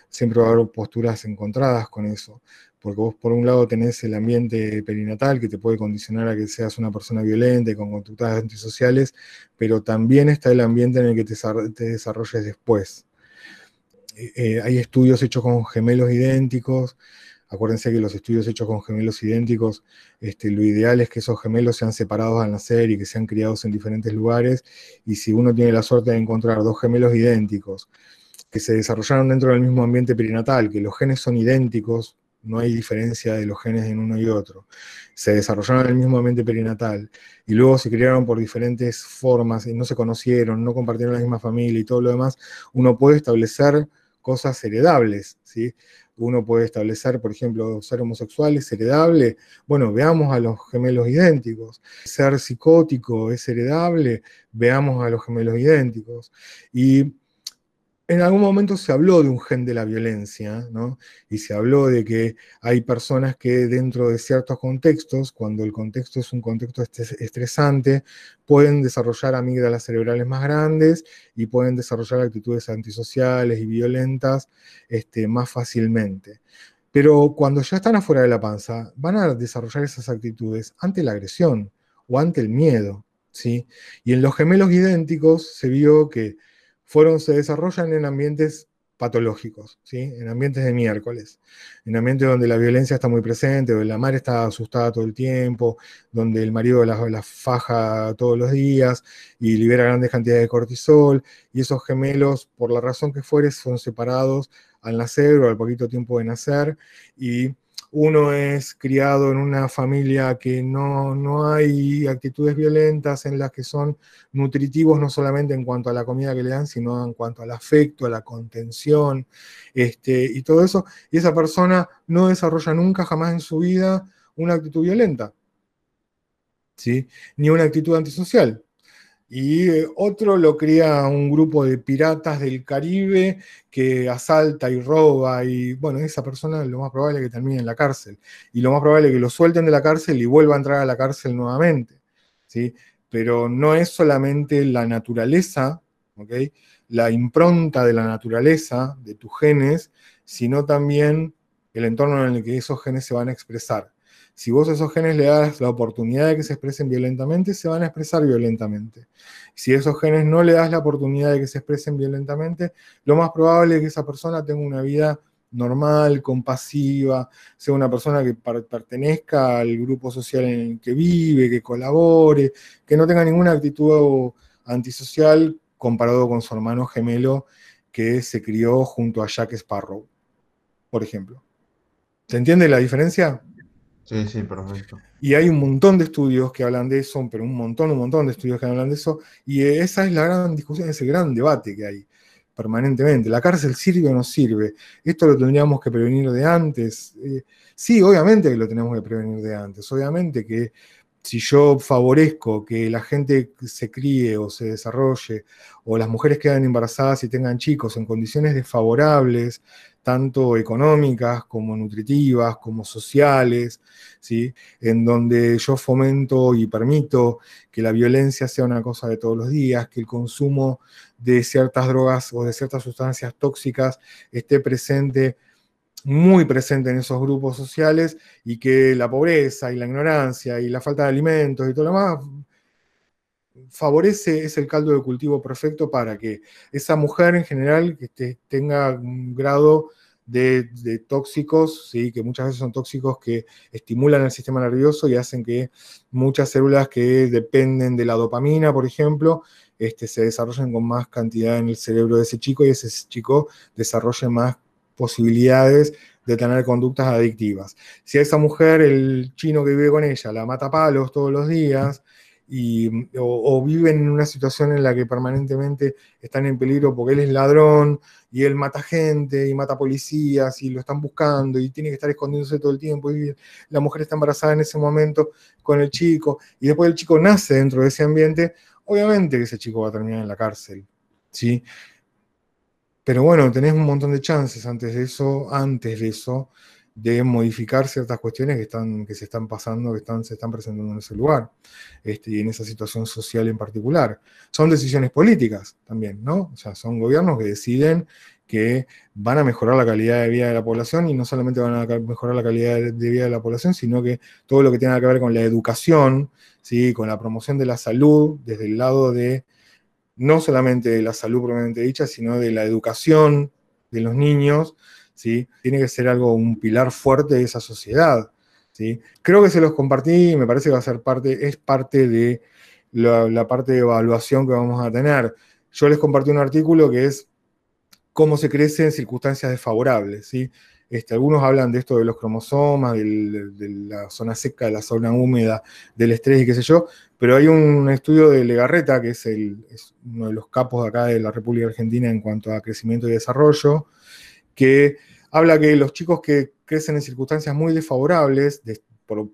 siempre va a haber posturas encontradas con eso, porque vos por un lado tenés el ambiente perinatal que te puede condicionar a que seas una persona violenta y con conductas antisociales, pero también está el ambiente en el que te, desarrolles después. Eh, eh, hay estudios hechos con gemelos idénticos, Acuérdense que los estudios hechos con gemelos idénticos, este, lo ideal es que esos gemelos sean separados al nacer y que sean criados en diferentes lugares. Y si uno tiene la suerte de encontrar dos gemelos idénticos que se desarrollaron dentro del mismo ambiente perinatal, que los genes son idénticos, no hay diferencia de los genes en uno y otro, se desarrollaron en el mismo ambiente perinatal y luego se criaron por diferentes formas y no se conocieron, no compartieron la misma familia y todo lo demás, uno puede establecer cosas heredables, ¿sí? Uno puede establecer, por ejemplo, ser homosexual es heredable. Bueno, veamos a los gemelos idénticos. Ser psicótico es heredable. Veamos a los gemelos idénticos. Y en algún momento se habló de un gen de la violencia, ¿no? Y se habló de que hay personas que dentro de ciertos contextos, cuando el contexto es un contexto estresante, pueden desarrollar amígdalas cerebrales más grandes y pueden desarrollar actitudes antisociales y violentas este, más fácilmente. Pero cuando ya están afuera de la panza, van a desarrollar esas actitudes ante la agresión o ante el miedo, ¿sí? Y en los gemelos idénticos se vio que fueron, se desarrollan en ambientes patológicos, ¿sí? en ambientes de miércoles, en ambientes donde la violencia está muy presente, donde la madre está asustada todo el tiempo, donde el marido la, faja todos los días y libera grandes cantidades de cortisol, y esos gemelos, por la razón que fuere, son separados al nacer o al poquito tiempo de nacer, y uno es criado en una familia que no, hay actitudes violentas, en las que son nutritivos no solamente en cuanto a la comida que le dan, sino en cuanto al afecto, a la contención, este, y todo eso, y esa persona no desarrolla nunca jamás en su vida una actitud violenta, ¿sí? ni una actitud antisocial. Y eh, otro lo cría un grupo de piratas del Caribe que asalta y roba y bueno, esa persona lo más probable es que termine en la cárcel. Y lo más probable es que lo suelten de la cárcel y vuelva a entrar a la cárcel nuevamente. ¿sí? Pero no es solamente la naturaleza, la impronta de la naturaleza, de tus genes, sino también el entorno en el que esos genes se van a expresar. Si vos a esos genes le das la oportunidad de que se expresen violentamente, se van a expresar violentamente. Si a esos genes no le das la oportunidad de que se expresen violentamente, lo más probable es que esa persona tenga una vida normal, compasiva, sea una persona que pertenezca al grupo social en el que vive, que colabore, que no tenga ninguna actitud antisocial comparado con su hermano gemelo que se crió junto a Jack Sparrow, por ejemplo. ¿Se entiende la diferencia? Sí, sí, perfecto. Y hay un montón de estudios que hablan de eso, pero un montón, un montón de estudios que hablan de eso, y esa es la gran discusión, ese gran debate que hay permanentemente. ¿La cárcel sirve o no sirve? ¿Esto lo tendríamos que prevenir de antes? Eh, sí, obviamente que lo tenemos que prevenir de antes. Obviamente que si yo favorezco que la gente se críe o se desarrolle, o las mujeres quedan embarazadas y tengan chicos en condiciones desfavorables, tanto económicas como nutritivas, como sociales, ¿sí? en donde yo fomento y permito que la violencia sea una cosa de todos los días, que el consumo de ciertas drogas o de ciertas sustancias tóxicas esté presente muy presente en esos grupos sociales y que la pobreza y la ignorancia y la falta de alimentos y todo lo demás favorece, es el caldo de cultivo perfecto para que esa mujer en general que tenga un grado de, tóxicos, ¿sí? que muchas veces son tóxicos que estimulan el sistema nervioso y hacen que muchas células que dependen de la dopamina, por ejemplo, este, se desarrollen con más cantidad en el cerebro de ese chico y ese chico desarrolle más posibilidades de tener conductas adictivas. Si a esa mujer, el chino que vive con ella, la mata palos todos los días, y, o, viven en una situación en la que permanentemente están en peligro porque él es ladrón y él mata gente y mata policías y lo están buscando y tiene que estar escondiéndose todo el tiempo y la mujer está embarazada en ese momento con el chico y después el chico nace dentro de ese ambiente, obviamente que ese chico va a terminar en la cárcel, ¿sí? Pero bueno, tenés un montón de chances antes de eso, antes de eso, de modificar ciertas cuestiones que, están, que se están pasando, que están, se están presentando en ese lugar, este, y en esa situación social en particular. Son decisiones políticas también, ¿no? O sea, son gobiernos que deciden que van a mejorar la calidad de vida de la población y no solamente van a mejorar la calidad de vida de la población, sino que todo lo que tenga que ver con la educación, ¿sí? con la promoción de la salud, desde el lado de no solamente de la salud propiamente dicha, sino de la educación de los niños, ¿sí? Tiene que ser algo, un pilar fuerte de esa sociedad, ¿sí? Creo que se los compartí y me parece que va a ser parte, es parte de la, parte de evaluación que vamos a tener. Yo les compartí un artículo que es cómo se crece en circunstancias desfavorables, ¿sí? Este, algunos hablan de esto de los cromosomas, de la zona seca, de la zona húmeda, del estrés y qué sé yo, pero hay un estudio de Legarreta, que es, uno de los capos de acá de la República Argentina en cuanto a crecimiento y desarrollo, que habla que los chicos que crecen en circunstancias muy desfavorables,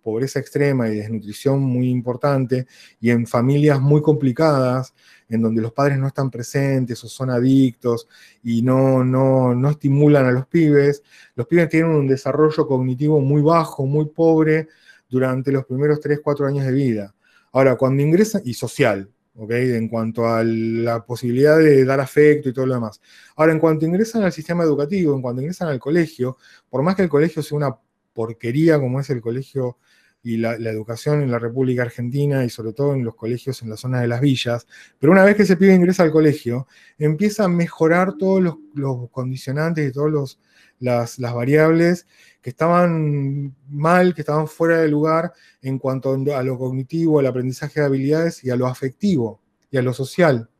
pobreza extrema y desnutrición muy importante, y en familias muy complicadas, en donde los padres no están presentes o son adictos y no, no, no estimulan a los pibes, los pibes tienen un desarrollo cognitivo muy bajo, muy pobre durante los primeros 3, 4 años de vida. Ahora, cuando ingresan, y social, en cuanto a la posibilidad de dar afecto y todo lo demás. Ahora, en cuanto ingresan al sistema educativo, en cuanto ingresan al colegio, por más que el colegio sea una porquería como es el colegio y la, educación en la República Argentina y sobre todo en los colegios en la zona de las villas, pero una vez que ese pibe ingresa al colegio, empieza a mejorar todos los, condicionantes y todas las, las variables que estaban mal, que estaban fuera de lugar en cuanto a lo cognitivo, al aprendizaje de habilidades y a lo afectivo y a lo social.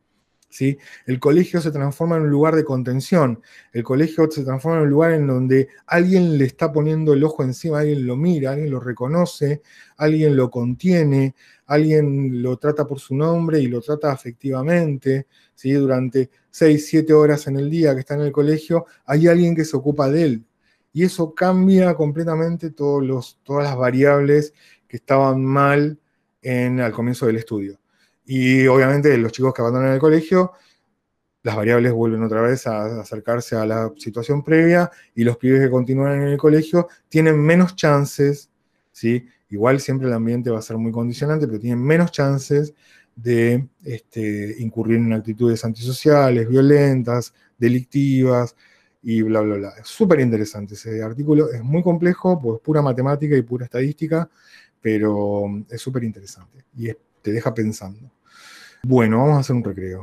¿sí? El colegio se transforma en un lugar de contención, el colegio se transforma en un lugar en donde alguien le está poniendo el ojo encima, alguien lo mira, alguien lo reconoce, alguien lo contiene, alguien lo trata por su nombre y lo trata afectivamente. ¿sí? Durante seis, siete horas en el día que está en el colegio, hay alguien que se ocupa de él, y eso cambia completamente todas las variables que estaban mal al comienzo del estudio. Y obviamente los chicos que abandonan el colegio, las variables vuelven otra vez a acercarse a la situación previa y los pibes que continúan en el colegio tienen menos chances, ¿sí? igual siempre el ambiente va a ser muy condicionante, pero tienen menos chances de este, incurrir en actitudes antisociales, violentas, delictivas, y bla, bla, bla. Es súper interesante ese artículo, es muy complejo, pues pura matemática y pura estadística, pero es súper interesante y te deja pensando. Bueno, vamos a hacer un recreo.